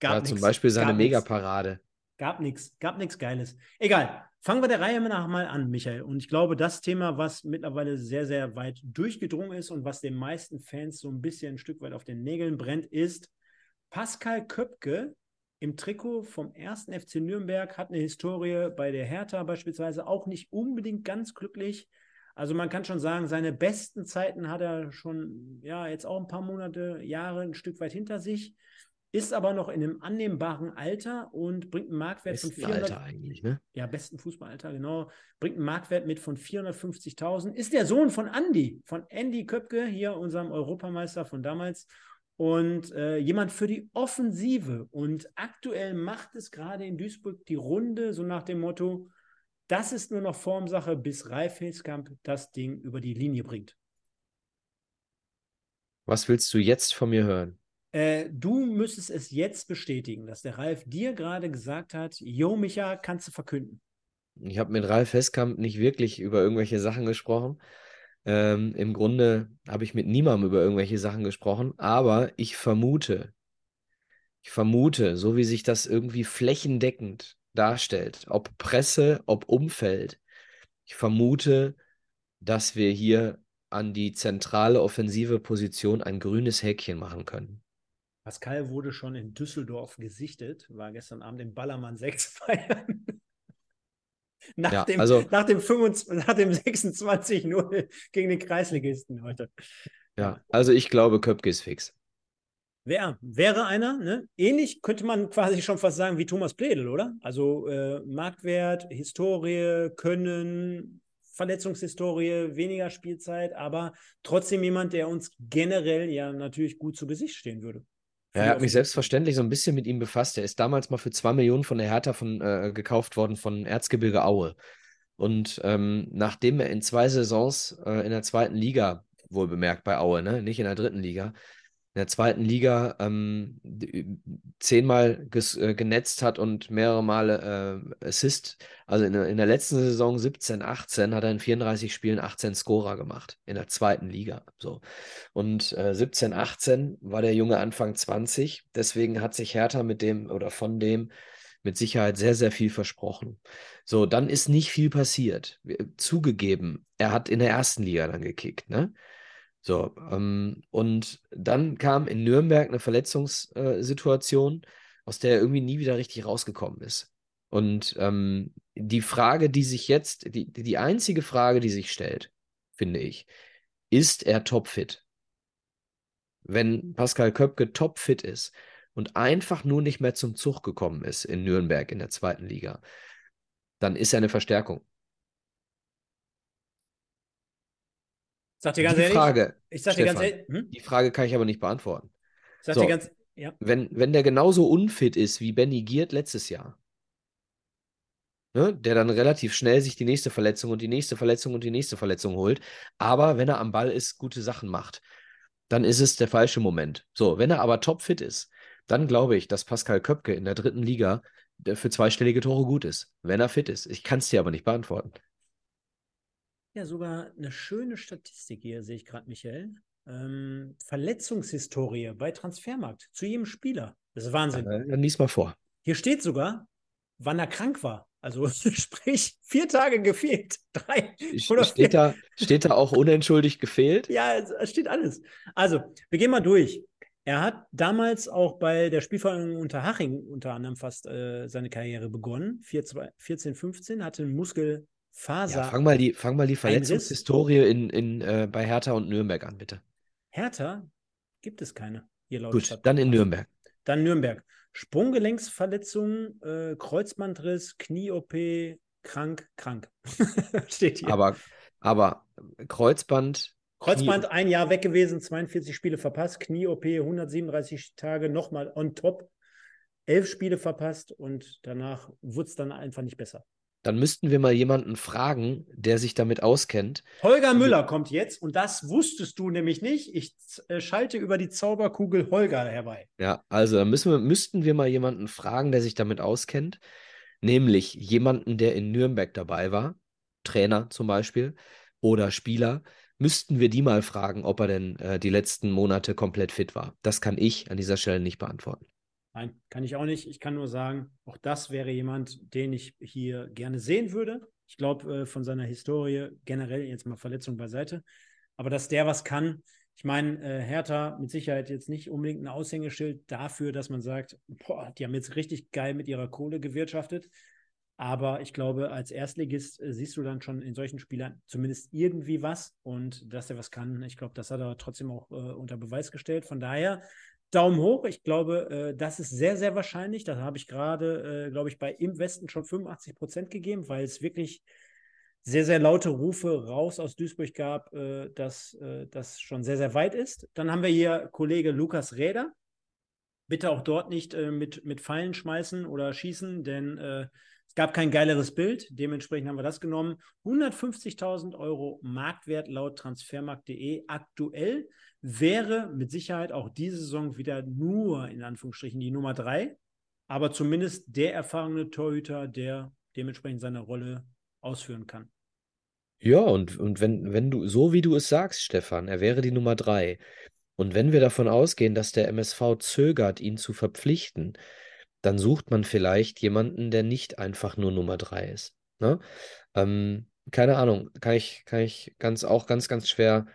Gab ja, nix, zum Beispiel seine Megaparade. Gab nichts, gab nichts Geiles. Egal. Fangen wir der Reihe nach mal an, Michael. Und ich glaube, das Thema, was mittlerweile sehr, sehr weit durchgedrungen ist und was den meisten Fans so ein bisschen ein Stück weit auf den Nägeln brennt, ist Pascal Köpke im Trikot vom ersten FC Nürnberg hat eine Historie bei der Hertha beispielsweise auch nicht unbedingt ganz glücklich. Also man kann schon sagen, seine besten Zeiten hat er schon, ja, jetzt auch ein paar Monate, Jahre ein Stück weit hinter sich, ist aber noch in einem annehmbaren Alter und bringt einen Marktwert besten von 400. Alter eigentlich, ne? Ja, besten Fußballalter, genau. Bringt einen Marktwert mit von 450.000. Ist der Sohn von Andy, von Andy Köpke, hier unserem Europameister von damals. Und äh, jemand für die Offensive. Und aktuell macht es gerade in Duisburg die Runde, so nach dem Motto, das ist nur noch Formsache, bis Ralf Hilskamp das Ding über die Linie bringt. Was willst du jetzt von mir hören? Äh, du müsstest es jetzt bestätigen, dass der Ralf dir gerade gesagt hat, Jo Micha, kannst du verkünden. Ich habe mit Ralf Heskamp nicht wirklich über irgendwelche Sachen gesprochen. Ähm, Im Grunde habe ich mit niemandem über irgendwelche Sachen gesprochen, aber ich vermute, ich vermute, so wie sich das irgendwie flächendeckend darstellt, ob Presse, ob Umfeld. Ich vermute, dass wir hier an die zentrale offensive Position ein grünes Häkchen machen können. Pascal wurde schon in Düsseldorf gesichtet, war gestern Abend im Ballermann 6 feiern. nach, ja, dem, also, nach dem, dem 26-0 gegen den Kreisligisten heute. Ja, also ich glaube, Köpke ist fix. Wer wäre einer, ne? Ähnlich könnte man quasi schon fast sagen wie Thomas Pledel, oder? Also äh, Marktwert, Historie, Können, Verletzungshistorie, weniger Spielzeit, aber trotzdem jemand, der uns generell ja natürlich gut zu Gesicht stehen würde. Ja, er hat mich selbstverständlich so ein bisschen mit ihm befasst. Er ist damals mal für zwei Millionen von der Hertha von, äh, gekauft worden von Erzgebirge Aue. Und ähm, nachdem er in zwei Saisons äh, in der zweiten Liga, wohl bemerkt bei Aue, ne? nicht in der dritten Liga, in der zweiten Liga ähm, zehnmal ges, äh, genetzt hat und mehrere Male äh, Assist. Also in, in, der letzten Saison 17, 18 hat er in 34 Spielen 18 Scorer gemacht in der zweiten Liga. So. Und äh, 17, 18 war der Junge Anfang 20. Deswegen hat sich Hertha mit dem oder von dem mit Sicherheit sehr, sehr viel versprochen. So, dann ist nicht viel passiert. Zugegeben, er hat in der ersten Liga dann gekickt, ne? So, ähm, und dann kam in Nürnberg eine Verletzungssituation aus der er irgendwie nie wieder richtig rausgekommen ist. Und ähm, die Frage, die sich jetzt, die, die einzige Frage, die sich stellt, finde ich, ist er topfit? Wenn Pascal Köpke topfit ist und einfach nur nicht mehr zum Zug gekommen ist in Nürnberg in der zweiten Liga, dann ist er eine Verstärkung. Sag dir ganz die ehrlich, Frage, ich sag dir ganz Stefan, ehrlich, hm? die Frage kann ich aber nicht beantworten. sag So. dir ganz, ja. Wenn, wenn der genauso unfit ist wie Benny Giert letztes Jahr, ne, der dann relativ schnell sich die nächste Verletzung und die nächste Verletzung und die nächste Verletzung holt, aber wenn er am Ball ist, gute Sachen macht, dann ist es der falsche Moment. So, wenn er aber topfit ist, dann glaube ich, dass Pascal Köpke in der dritten Liga für zweistellige Tore gut ist, wenn er fit ist. Ich kann es dir aber nicht beantworten. Ja, sogar eine schöne Statistik hier, sehe ich gerade, Michael. Ähm, Verletzungshistorie bei Transfermarkt zu jedem Spieler. Das ist Wahnsinn. Äh, Dann lies mal vor. Hier steht sogar, wann er krank war. Also sprich, vier Tage gefehlt. Drei oder vier. Steht da, steht da auch unentschuldigt gefehlt? Ja, es steht alles. Also, wir gehen mal durch. Er hat damals auch bei der Spielvereinigung Unterhaching unter anderem fast äh, seine Karriere begonnen. 14, 15, hatte einen Muskelfaser. Ja, fang mal die, fang mal die? Verletzungshistorie in, in, äh, bei Hertha und Nürnberg an, bitte. Hertha gibt es keine. Gut, Stadt- dann in Nürnberg. Dann Nürnberg. Sprunggelenksverletzung, äh, Kreuzbandriss, Knie-OP, krank, krank. Steht hier. Aber, aber Kreuzband, Kreuzband ein Jahr weg gewesen, 42 Spiele verpasst, Knie-OP 137 Tage nochmal on top, elf Spiele verpasst und danach wurde es dann einfach nicht besser. Dann müssten wir mal jemanden fragen, der sich damit auskennt. Holger Müller kommt jetzt und das wusstest du nämlich nicht. Ich äh, schalte über die Zauberkugel Holger herbei. Ja, also dann müssen wir, müssten wir mal jemanden fragen, der sich damit auskennt. Nämlich jemanden, der in Nürnberg dabei war, Trainer zum Beispiel oder Spieler, müssten wir die mal fragen, ob er denn äh, die letzten Monate komplett fit war. Das kann ich an dieser Stelle nicht beantworten. Nein, kann ich auch nicht. Ich kann nur sagen, auch das wäre jemand, den ich hier gerne sehen würde. Ich glaube, äh, von seiner Historie generell jetzt mal Verletzung beiseite. Aber dass der was kann, ich meine, äh, Hertha mit Sicherheit jetzt nicht unbedingt ein Aushängeschild dafür, dass man sagt, boah, die haben jetzt richtig geil mit ihrer Kohle gewirtschaftet. Aber ich glaube, als Erstligist äh, siehst du dann schon in solchen Spielern zumindest irgendwie was. Und dass er was kann, ich glaube, das hat er trotzdem auch äh, unter Beweis gestellt. Von daher Daumen hoch. Ich glaube, äh, das ist sehr, sehr wahrscheinlich. Da habe ich gerade, äh, glaube ich, bei im Westen schon 85 Prozent gegeben, weil es wirklich sehr, sehr laute Rufe raus aus Duisburg gab, äh, dass das schon sehr, sehr weit ist. Dann haben wir hier Kollege Lukas Räder. Bitte auch dort nicht mit, mit Pfeilen schmeißen oder schießen, denn es gab kein geileres Bild. Dementsprechend haben wir das genommen. 150.000 Euro Marktwert laut transfermarkt.de aktuell wäre mit Sicherheit auch diese Saison wieder nur in Anführungsstrichen die Nummer drei, aber zumindest der erfahrene Torhüter, der dementsprechend seine Rolle ausführen kann. Ja, und, und wenn, wenn du, so wie du es sagst, Stefan, er wäre die Nummer drei. Und wenn wir davon ausgehen, dass der MSV zögert, ihn zu verpflichten, dann sucht man vielleicht jemanden, der nicht einfach nur Nummer drei ist. Ne? Ähm, keine Ahnung, kann ich, kann ich ganz, auch ganz, ganz schwer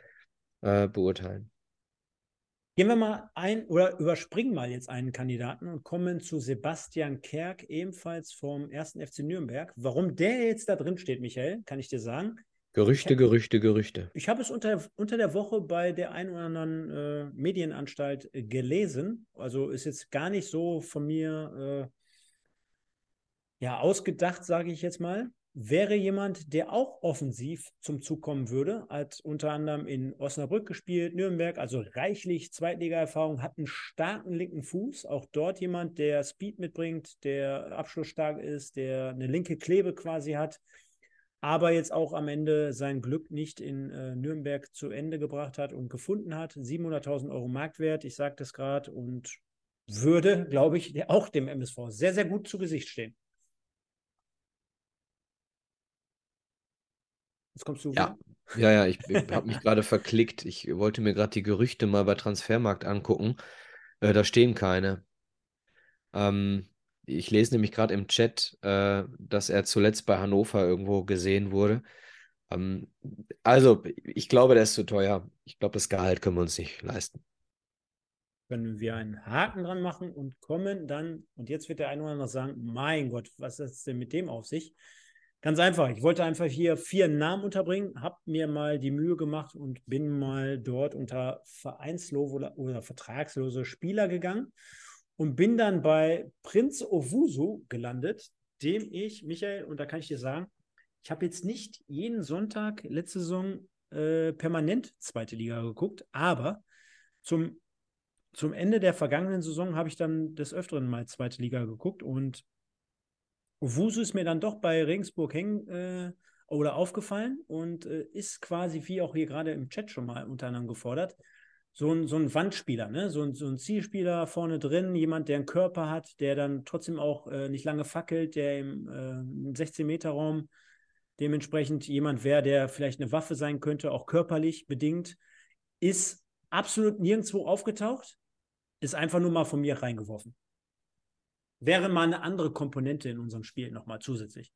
äh, beurteilen. Gehen wir mal ein oder überspringen mal jetzt einen Kandidaten und kommen zu Sebastian Kerk, ebenfalls vom 1. FC Nürnberg. Warum der jetzt da drin steht, Michael, kann ich dir sagen. Gerüchte, Gerüchte, Gerüchte. Ich habe es unter, unter der Woche bei der einen oder anderen äh, Medienanstalt äh, gelesen. Also ist jetzt gar nicht so von mir äh, ja, ausgedacht, sage ich jetzt mal. Wäre jemand, der auch offensiv zum Zug kommen würde, hat unter anderem in Osnabrück gespielt, Nürnberg, also reichlich Zweitliga-Erfahrung, hat einen starken linken Fuß. Auch dort jemand, der Speed mitbringt, der abschlussstark ist, der eine linke Klebe quasi hat aber jetzt auch am Ende sein Glück nicht in äh, Nürnberg zu Ende gebracht hat und gefunden hat. 700.000 Euro Marktwert, ich sage das gerade, und würde, glaube ich, auch dem MSV sehr, sehr gut zu Gesicht stehen. Jetzt kommst du. Ja, ja, ja, ich, ich habe mich gerade verklickt. Ich wollte mir gerade die Gerüchte mal bei Transfermarkt angucken. Äh, da stehen keine. Ähm, ich lese nämlich gerade im Chat, äh, dass er zuletzt bei Hannover irgendwo gesehen wurde. Ähm, also, ich glaube, der ist zu teuer. Ich glaube, das Gehalt können wir uns nicht leisten. können wir einen Haken dran machen und kommen dann, und jetzt wird der eine oder andere sagen, mein Gott, was ist denn mit dem auf sich? Ganz einfach, ich wollte einfach hier vier Namen unterbringen, habe mir mal die Mühe gemacht und bin mal dort unter vereinslose oder, oder vertragslose Spieler gegangen und bin dann bei Prinz Owusu gelandet, dem ich, Michael, und da kann ich dir sagen, ich habe jetzt nicht jeden Sonntag letzte Saison äh, permanent zweite Liga geguckt, aber zum zum Ende der vergangenen Saison habe ich dann des Öfteren mal zweite Liga geguckt und Wusu ist mir dann doch bei Regensburg hängen äh, oder aufgefallen und äh, ist quasi, wie auch hier gerade im Chat schon mal unter anderem gefordert, so ein, so ein Wandspieler, ne? so, ein, so ein Zielspieler vorne drin, jemand, der einen Körper hat, der dann trotzdem auch äh, nicht lange fackelt, der im, äh, im 16-Meter-Raum dementsprechend jemand wäre, der vielleicht eine Waffe sein könnte, auch körperlich bedingt, ist absolut nirgendwo aufgetaucht, ist einfach nur mal von mir reingeworfen. Wäre mal eine andere Komponente in unserem Spiel nochmal zusätzlich.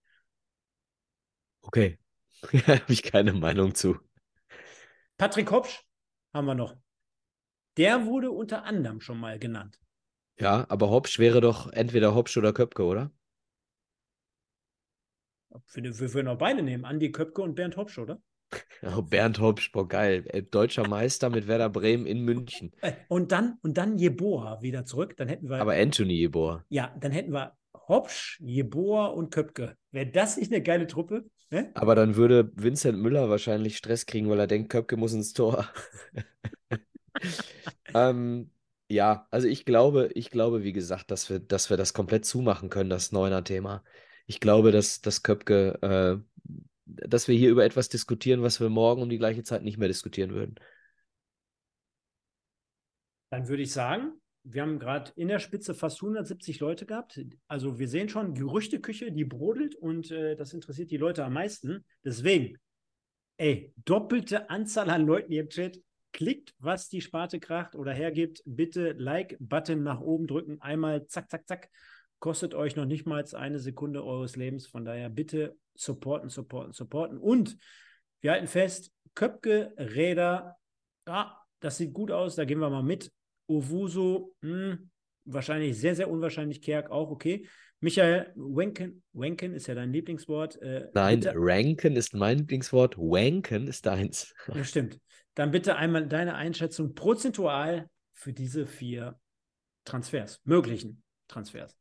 Okay, habe ich keine Meinung zu. Patrick Hopsch haben wir noch. Der wurde unter anderem schon mal genannt. Ja, aber Hopsch wäre doch entweder Hopsch oder Köpke, oder? Wir, wir würden auch beide nehmen, Andi Köpke und Bernd Hopsch, oder? Oh, Bernd Hopsch, boah, geil. Äh, deutscher Meister mit Werder Bremen in München. Äh, und dann, und dann Jeboa wieder zurück. Dann hätten wir. Aber Anthony Jeboa. Ja, dann hätten wir Hopsch, Jeboa und Köpke. Wäre das nicht eine geile Truppe? Ne? Aber dann würde Vincent Müller wahrscheinlich Stress kriegen, weil er denkt, Köpke muss ins Tor. ähm, ja, also ich glaube, ich glaube, wie gesagt, dass wir, dass wir das komplett zumachen können, das Neuner-Thema. Ich glaube, dass, dass Köpke äh, dass wir hier über etwas diskutieren, was wir morgen um die gleiche Zeit nicht mehr diskutieren würden. Dann würde ich sagen, wir haben gerade in der Spitze fast 170 Leute gehabt. Also wir sehen schon, Gerüchteküche, die brodelt und äh, das interessiert die Leute am meisten. Deswegen, ey, doppelte Anzahl an Leuten hier im Chat. Klickt, was die Sparte kracht oder hergibt. Bitte Like-Button nach oben drücken. Einmal zack, zack, zack. Kostet euch noch nicht mal eine Sekunde eures Lebens. Von daher bitte supporten, supporten, supporten. Und wir halten fest, Köpke, Räder, ja, das sieht gut aus, da gehen wir mal mit. Owuso, hm, wahrscheinlich sehr, sehr unwahrscheinlich. Kerk auch, okay. Michael, Wenken, Wenken ist ja dein Lieblingswort. Äh, Nein, bitte, Ranken ist mein Lieblingswort, Wanken ist deins. Ja, stimmt. Dann bitte einmal deine Einschätzung prozentual für diese vier Transfers, möglichen Transfers.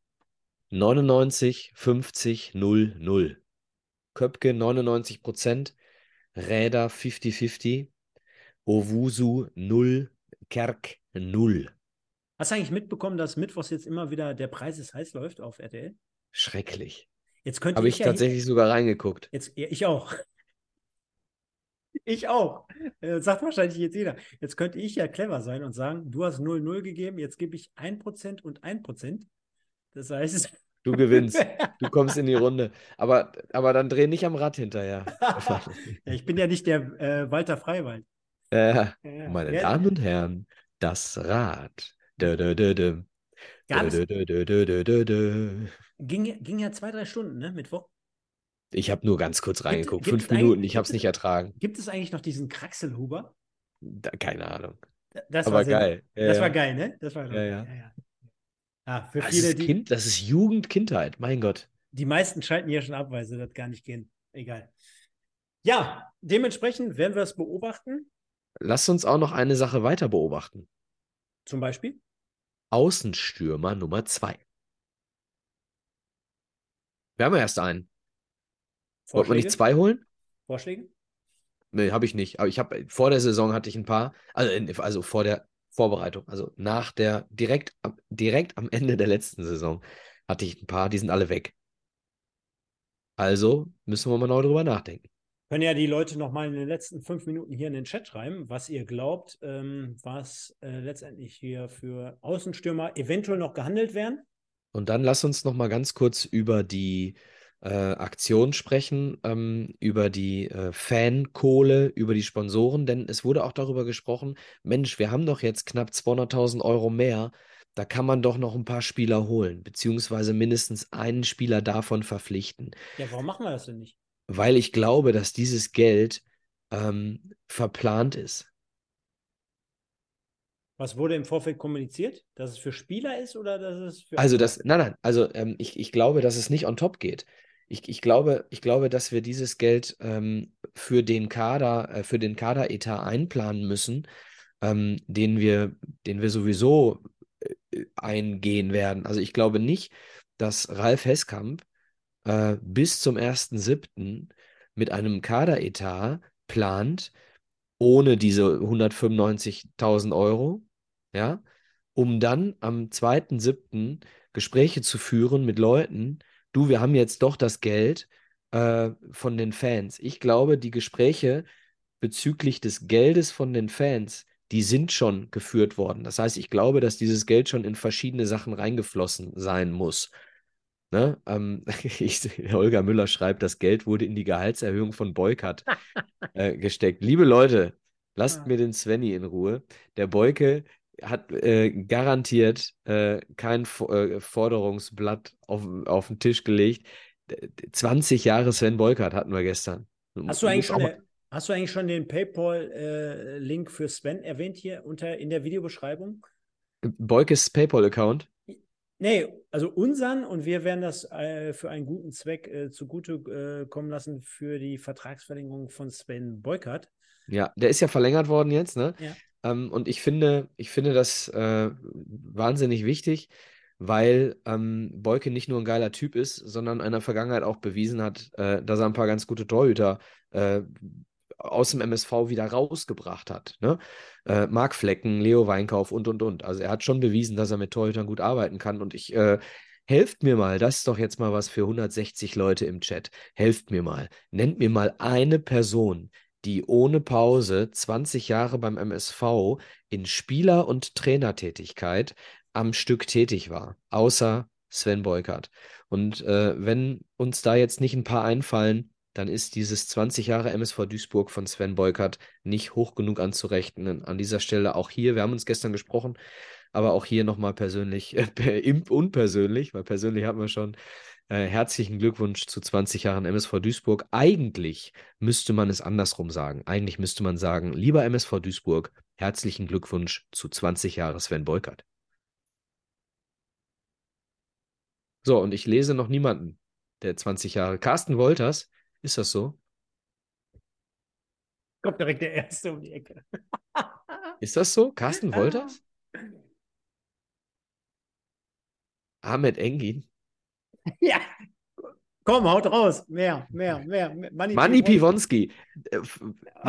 99, 50, 0, 0. Köpke 99 Prozent, Räder 50-50, Owusu 0, Kerk 0. Hast du eigentlich mitbekommen, dass Mittwochs jetzt immer wieder der Preis ist heiß läuft auf RTL? Schrecklich. Jetzt könnte Habe ich, ich tatsächlich ja, sogar reingeguckt. Jetzt, ja, ich auch. Ich auch. Äh, sagt wahrscheinlich jetzt jeder. Jetzt könnte ich ja clever sein und sagen, du hast 0,0 gegeben, jetzt gebe ich 1% und 1%. Das heißt, Du gewinnst. Du kommst in die Runde. Aber, aber dann dreh nicht am Rad hinterher. ich bin ja nicht der äh, Walter Freiwald. Äh, meine ja. Damen und Herren, das Rad. Dö, dö, dö. Ging, ging ja zwei, drei Stunden, ne? Mittwoch. Ich habe nur ganz kurz reingeguckt. Gibt, Fünf Minuten, ich habe es nicht ertragen. Gibt es eigentlich noch diesen Kraxelhuber? Da, keine Ahnung. Das Aber war geil. Ja, das war geil, ne? Das war ja, ja. ja, Ah, für das viele, ist kind, das ist Jugend, Kindheit, mein Gott. Die meisten schalten hier schon ab, weil sie das gar nicht gehen. Egal. Ja, dementsprechend werden wir es beobachten. Lass uns auch noch eine Sache weiter beobachten. Zum Beispiel? Außenstürmer Nummer zwei. Wir haben ja erst einen. Wollte man nicht zwei holen? Vorschläge? Nee, habe ich nicht. Aber ich habe vor der Saison hatte ich ein paar, also, also vor der Vorbereitung, also nach der, direkt, direkt am Ende der letzten Saison hatte ich ein paar, die sind alle weg. Also müssen wir mal neu drüber nachdenken. Können ja die Leute nochmal in den letzten fünf Minuten hier in den Chat schreiben, was ihr glaubt, ähm, was äh, letztendlich hier für Außenstürmer eventuell noch gehandelt werden. Und dann lass uns nochmal ganz kurz über die äh, Aktion sprechen, ähm, über die äh, Fankohle, über die Sponsoren, denn es wurde auch darüber gesprochen, Mensch, wir haben doch jetzt knapp 200.000 Euro mehr, da kann man doch noch ein paar Spieler holen, beziehungsweise mindestens einen Spieler davon verpflichten. Ja, warum machen wir das denn nicht? Weil ich glaube, dass dieses Geld ähm, verplant ist. Was wurde im Vorfeld kommuniziert? Dass es für Spieler ist oder dass es für. Also das, nein, nein, also ähm, ich, ich glaube, dass es nicht on top geht. Ich, ich, glaube, ich glaube, dass wir dieses Geld ähm, für den Kader, äh, für den Kaderetat einplanen müssen, ähm, den wir, den wir sowieso äh, eingehen werden. Also ich glaube nicht, dass Ralf Heskamp äh, bis zum 1.7. mit einem Kaderetat plant, ohne diese 195.000 Euro, ja, um dann am 2.7. Gespräche zu führen mit Leuten, du, wir haben jetzt doch das Geld äh, von den Fans. Ich glaube, die Gespräche bezüglich des Geldes von den Fans, die sind schon geführt worden. Das heißt, ich glaube, dass dieses Geld schon in verschiedene Sachen reingeflossen sein muss. Ne? Ähm, ich, Holger Müller schreibt, das Geld wurde in die Gehaltserhöhung von Boykert äh, gesteckt. Liebe Leute, lasst ja. mir den Svenny in Ruhe. Der Beuke hat äh, garantiert äh, kein äh, Forderungsblatt auf, auf den Tisch gelegt. 20 Jahre Sven Beukert hatten wir gestern. Hast du eigentlich schon, der, hast du eigentlich schon den PayPal-Link für Sven erwähnt hier unter in der Videobeschreibung? Beukes PayPal-Account? Nee, also unseren und wir werden das äh, für einen guten Zweck äh, zugute äh, kommen lassen für die Vertragsverlängerung von Sven Beukert. Ja, der ist ja verlängert worden jetzt, ne? Ja. Ähm, und ich finde, ich finde das äh, wahnsinnig wichtig, weil ähm, Beuke nicht nur ein geiler Typ ist, sondern in der Vergangenheit auch bewiesen hat, äh, dass er ein paar ganz gute Torhüter äh, aus dem MSV wieder rausgebracht hat. Ne? Äh, Marc Flecken, Leo Weinkauf und, und, und. Also er hat schon bewiesen, dass er mit Torhütern gut arbeiten kann. Und ich, äh, helft mir mal, das ist doch jetzt mal was für 160 Leute im Chat. Helft mir mal. Nennt mir mal eine Person, die ohne Pause 20 Jahre beim MSV in Spieler- und Trainertätigkeit am Stück tätig war, außer Sven Beukert. Und äh, wenn uns da jetzt nicht ein paar einfallen, dann ist dieses 20 Jahre MSV Duisburg von Sven Beukert nicht hoch genug anzurechnen. An dieser Stelle auch hier, wir haben uns gestern gesprochen, aber auch hier nochmal persönlich, äh, unpersönlich, weil persönlich hatten wir schon äh, herzlichen Glückwunsch zu 20 Jahren MSV Duisburg. Eigentlich müsste man es andersrum sagen. Eigentlich müsste man sagen, lieber MSV Duisburg, herzlichen Glückwunsch zu 20 Jahren Sven Beukert. So, und ich lese noch niemanden, der 20 Jahre. Carsten Wolters, ist das so? Kommt direkt der Erste um die Ecke. ist das so? Carsten Wolters? Ahmed Engin? Ja. Komm, haut raus. Mehr, mehr, mehr. Manni, Manni Piwonski. Äh,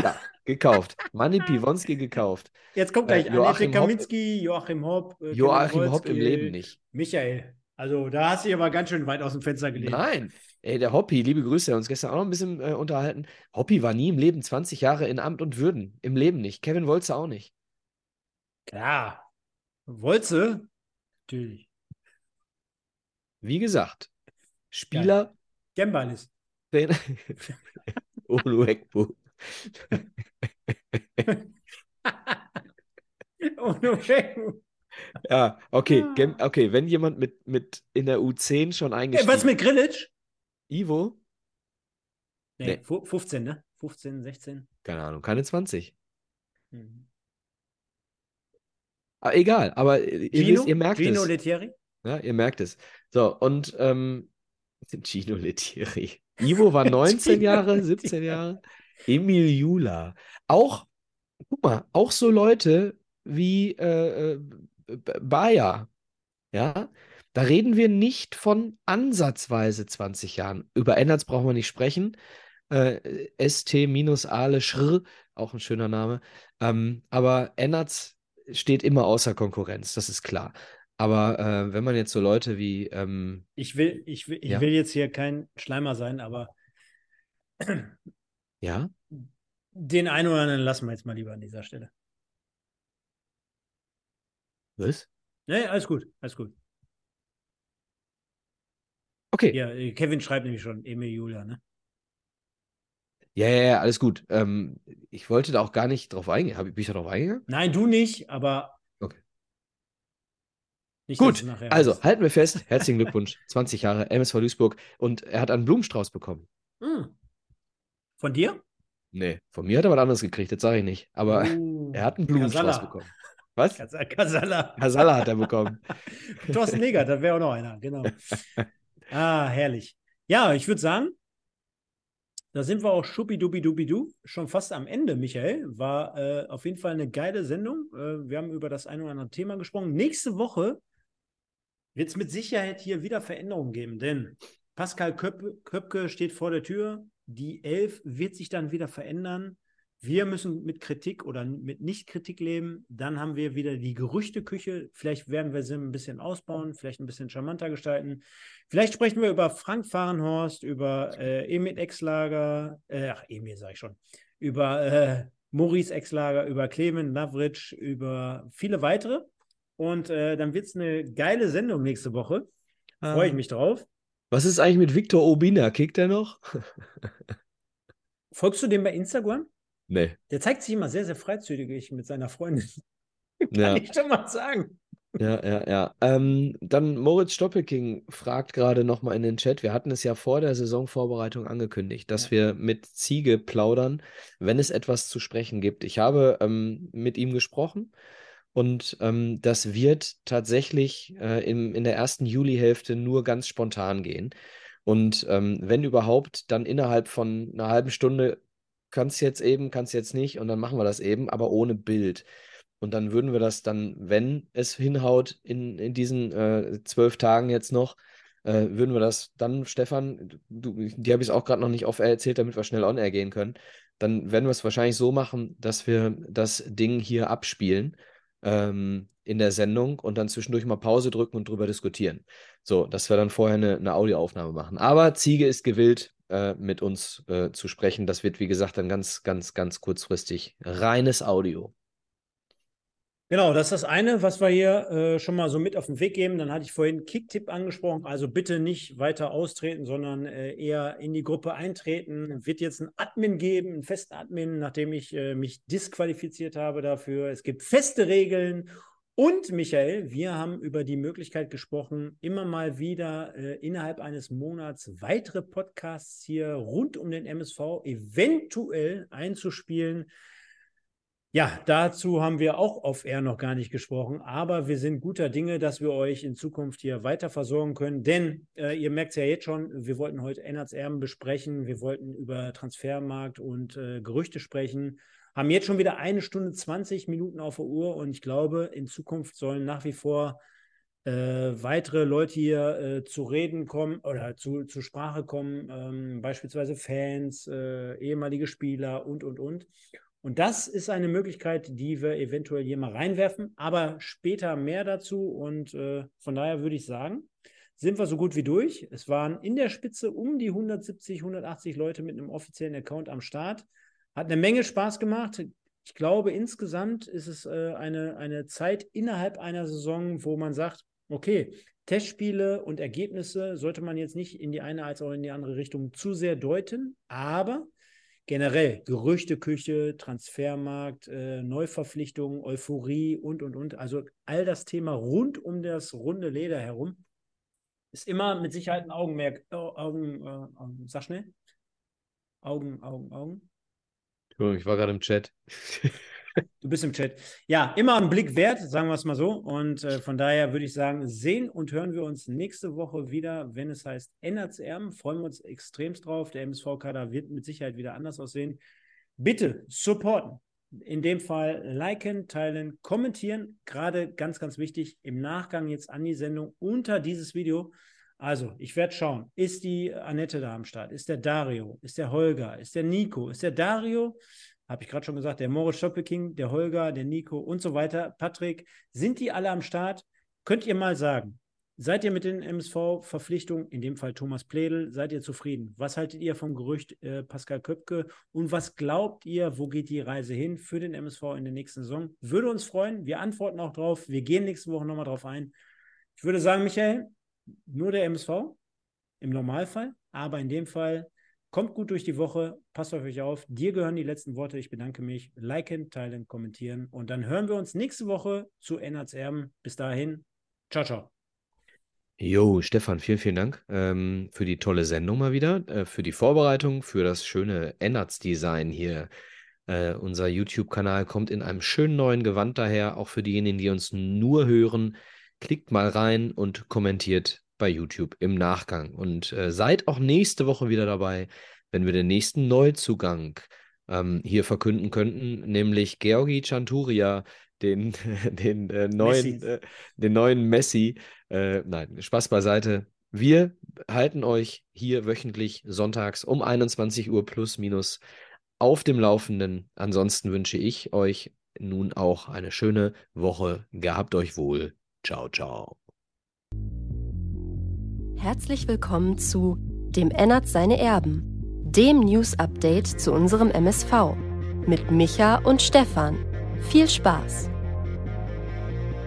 ja, gekauft. Manni Piwonski gekauft. Jetzt kommt gleich äh, Joachim Kaminski, Joachim Hopp. Äh, Joachim Hopp im Leben nicht. Michael. Also da hast du dich aber ganz schön weit aus dem Fenster gelegt. Nein. Ey, der Hoppi, liebe Grüße, der uns gestern auch noch ein bisschen äh, unterhalten. Hoppi war nie im Leben 20 Jahre in Amt und Würden. Im Leben nicht. Kevin Wolze auch nicht. Klar. Wolze? Natürlich. Wie gesagt, Spieler. Gembalis. Oluekbu. ja, okay, Gem okay, wenn jemand mit, mit in der U10 schon eingestiegen ist. Was mit Grillitsch? Ivo? Nee, nee, 15, ne? 15, 16. Keine Ahnung, keine 20. Mhm. Aber ah, egal, aber ihr, wisst, ihr merkt Gino es. Lettieri? Ja, ihr merkt es. So, und ähm, Gino Lettieri. Ivo war 19 Jahre, 17 Jahre. Emil Jula. Auch, guck mal, auch so Leute wie äh, äh Bayer. Ja, da reden wir nicht von ansatzweise 20 Jahren. Über Ennerts brauchen wir nicht sprechen. Äh, ST-Ale Schr, auch ein schöner Name. Ähm, aber Ennerts steht immer außer Konkurrenz, das ist klar. Aber äh, wenn man jetzt so Leute wie. Ähm, ich will, ich will, ich ja? will jetzt hier kein Schleimer sein, aber. ja? Den einen oder anderen lassen wir jetzt mal lieber an dieser Stelle. Was? Nee, alles gut, alles gut. Okay. Ja, äh, Kevin schreibt nämlich schon Emil Julia, ne? Ja, ja, ja, alles gut. Ähm, ich wollte da auch gar nicht drauf eingehen. Hab, bin ich da drauf eingegangen? Nein, du nicht, aber nicht, Gut, also halten wir fest. Herzlichen Glückwunsch. 20 Jahre MSV Duisburg. Und er hat einen Blumenstrauß bekommen. Hm. Von dir? Nee, von mir hat er was anderes gekriegt, das sage ich nicht. Aber uh, er hat einen Blumenstrauß Kasala. bekommen. Was? Casalla. Casalla hat er bekommen. Thorsten Legert, da wäre auch noch einer, genau. Ah, herrlich. Ja, ich würde sagen, da sind wir auch schuppidubidubidu schon fast am Ende, Michael. War äh, auf jeden Fall eine geile Sendung. Äh, wir haben über das ein oder andere Thema gesprochen. Nächste Woche wird es mit Sicherheit hier wieder Veränderungen geben, denn Pascal Köp Köpke steht vor der Tür. Die Elf wird sich dann wieder verändern. Wir müssen mit Kritik oder mit Nicht-Kritik leben. Dann haben wir wieder die Gerüchteküche. Vielleicht werden wir sie ein bisschen ausbauen, vielleicht ein bisschen charmanter gestalten. Vielleicht sprechen wir über Frank Fahrenhorst, über äh, Emil Exlager, äh, ach, Emil sage ich schon, über äh, Maurice Exlager, über Clement Navric, über viele weitere. Und äh, dann wird es eine geile Sendung nächste Woche. Freue ich Ah. mich drauf. Was ist eigentlich mit Victor Obina? Kickt er noch? Folgst du dem bei Instagram? nee. Der zeigt sich immer sehr, sehr freizügig mit seiner Freundin. Kann Ja. ich schon mal sagen. Ja, ja, ja. Ähm, dann Moritz Stoppelking fragt gerade nochmal in den Chat. Wir hatten es ja vor der Saisonvorbereitung angekündigt, dass Ja. wir mit Ziege plaudern, wenn es etwas zu sprechen gibt. Ich habe ähm, mit ihm gesprochen und ähm, das wird tatsächlich äh, im, in der ersten Julihälfte nur ganz spontan gehen. Und ähm, wenn überhaupt, dann innerhalb von einer halben Stunde kannst jetzt eben, kannst jetzt nicht und dann machen wir das eben, aber ohne Bild. Und dann würden wir das dann, wenn es hinhaut, in, in diesen äh, zwölf Tagen jetzt noch, äh, würden wir das dann, Stefan, du, die habe ich auch gerade noch nicht oft erzählt, damit wir schnell on air gehen können. Dann werden wir es wahrscheinlich so machen, dass wir das Ding hier abspielen ähm, in der Sendung und dann zwischendurch mal Pause drücken und drüber diskutieren. So, dass wir dann vorher eine, eine Audioaufnahme machen. Aber Ziege ist gewillt, äh, mit uns äh, zu sprechen. Das wird, wie gesagt, dann ganz, ganz, ganz kurzfristig reines Audio. Genau, das ist das eine, was wir hier äh, schon mal so mit auf den Weg geben. Dann hatte ich vorhin Kicktipp angesprochen. Also bitte nicht weiter austreten, sondern äh, eher in die Gruppe eintreten. Wird jetzt einen Admin geben, einen festen Admin, nachdem ich äh, mich disqualifiziert habe dafür. Es gibt feste Regeln. Und Michael, wir haben über die Möglichkeit gesprochen, immer mal wieder äh, innerhalb eines Monats weitere Podcasts hier rund um den MSV eventuell einzuspielen. Ja, dazu haben wir auch auf Air noch gar nicht gesprochen, aber wir sind guter Dinge, dass wir euch in Zukunft hier weiter versorgen können, denn äh, ihr merkt es ja jetzt schon, wir wollten heute Ennerts Erben besprechen, wir wollten über Transfermarkt und äh, Gerüchte sprechen, haben jetzt schon wieder eine Stunde 20 Minuten auf der Uhr und ich glaube, in Zukunft sollen nach wie vor äh, weitere Leute hier äh, zu reden kommen oder zu, zur Sprache kommen, ähm, beispielsweise Fans, äh, ehemalige Spieler und, und, und. Und das ist eine Möglichkeit, die wir eventuell hier mal reinwerfen, aber später mehr dazu. Und äh, von daher würde ich sagen, sind wir so gut wie durch. Es waren in der Spitze um die 170, 180 Leute mit einem offiziellen Account am Start. Hat eine Menge Spaß gemacht. Ich glaube, insgesamt ist es äh, eine, eine Zeit innerhalb einer Saison, wo man sagt, okay, Testspiele und Ergebnisse sollte man jetzt nicht in die eine als auch in die andere Richtung zu sehr deuten, aber generell Gerüchteküche, Transfermarkt, äh, Neuverpflichtungen, Euphorie und, und, und. Also all das Thema rund um das runde Leder herum ist immer mit Sicherheit ein Augenmerk. Äh, Augen, äh, Augen, sag schnell. Augen, Augen, Augen. Entschuldigung, ich war gerade im Chat. Du bist im Chat. Ja, immer ein Blick wert, sagen wir es mal so. Und äh, von daher würde ich sagen, sehen und hören wir uns nächste Woche wieder, wenn es heißt NRCM. Freuen wir uns extremst drauf. Der MSV-Kader wird mit Sicherheit wieder anders aussehen. Bitte supporten. In dem Fall liken, teilen, kommentieren. Gerade ganz, ganz wichtig im Nachgang jetzt an die Sendung unter dieses Video. Also, ich werde schauen, ist die Annette da am Start? Ist der Dario? Ist der Holger? Ist der Nico? Ist der Dario? Habe ich gerade schon gesagt, der Moritz Stoppelking, der Holger, der Nico und so weiter. Patrick, sind die alle am Start? Könnt ihr mal sagen, seid ihr mit den MSV-Verpflichtungen, in dem Fall Thomas Pledel, seid ihr zufrieden? Was haltet ihr vom Gerücht äh, Pascal Köpke und was glaubt ihr, wo geht die Reise hin für den MSV in der nächsten Saison? Würde uns freuen. Wir antworten auch drauf. Wir gehen nächste Woche nochmal drauf ein. Ich würde sagen, Michael, nur der MSV im Normalfall, aber in dem Fall kommt gut durch die Woche, passt auf euch auf. Dir gehören die letzten Worte. Ich bedanke mich. Liken, teilen, kommentieren und dann hören wir uns nächste Woche zu Ennards Erben. Bis dahin, ciao, ciao. Jo, Stefan, vielen, vielen Dank ähm, für die tolle Sendung mal wieder, äh, für die Vorbereitung, für das schöne Ennards-Design hier Äh, unser YouTube-Kanal kommt in einem schönen neuen Gewand daher, auch für diejenigen, die uns nur hören. Klickt mal rein und kommentiert bei YouTube im Nachgang. Und äh, seid auch nächste Woche wieder dabei, wenn wir den nächsten Neuzugang ähm, hier verkünden könnten, nämlich Georgi Chanturia, den, den, äh, neuen, Messi. Äh, den neuen Messi. Äh, nein, Spaß beiseite. Wir halten euch hier wöchentlich sonntags um 21 Uhr plus minus auf dem Laufenden. Ansonsten wünsche ich euch nun auch eine schöne Woche. Gehabt euch wohl. Ciao, ciao. Herzlich willkommen zu Dem Ennert seine Erben, dem News Update zu unserem MSV mit Micha und Stefan. Viel Spaß!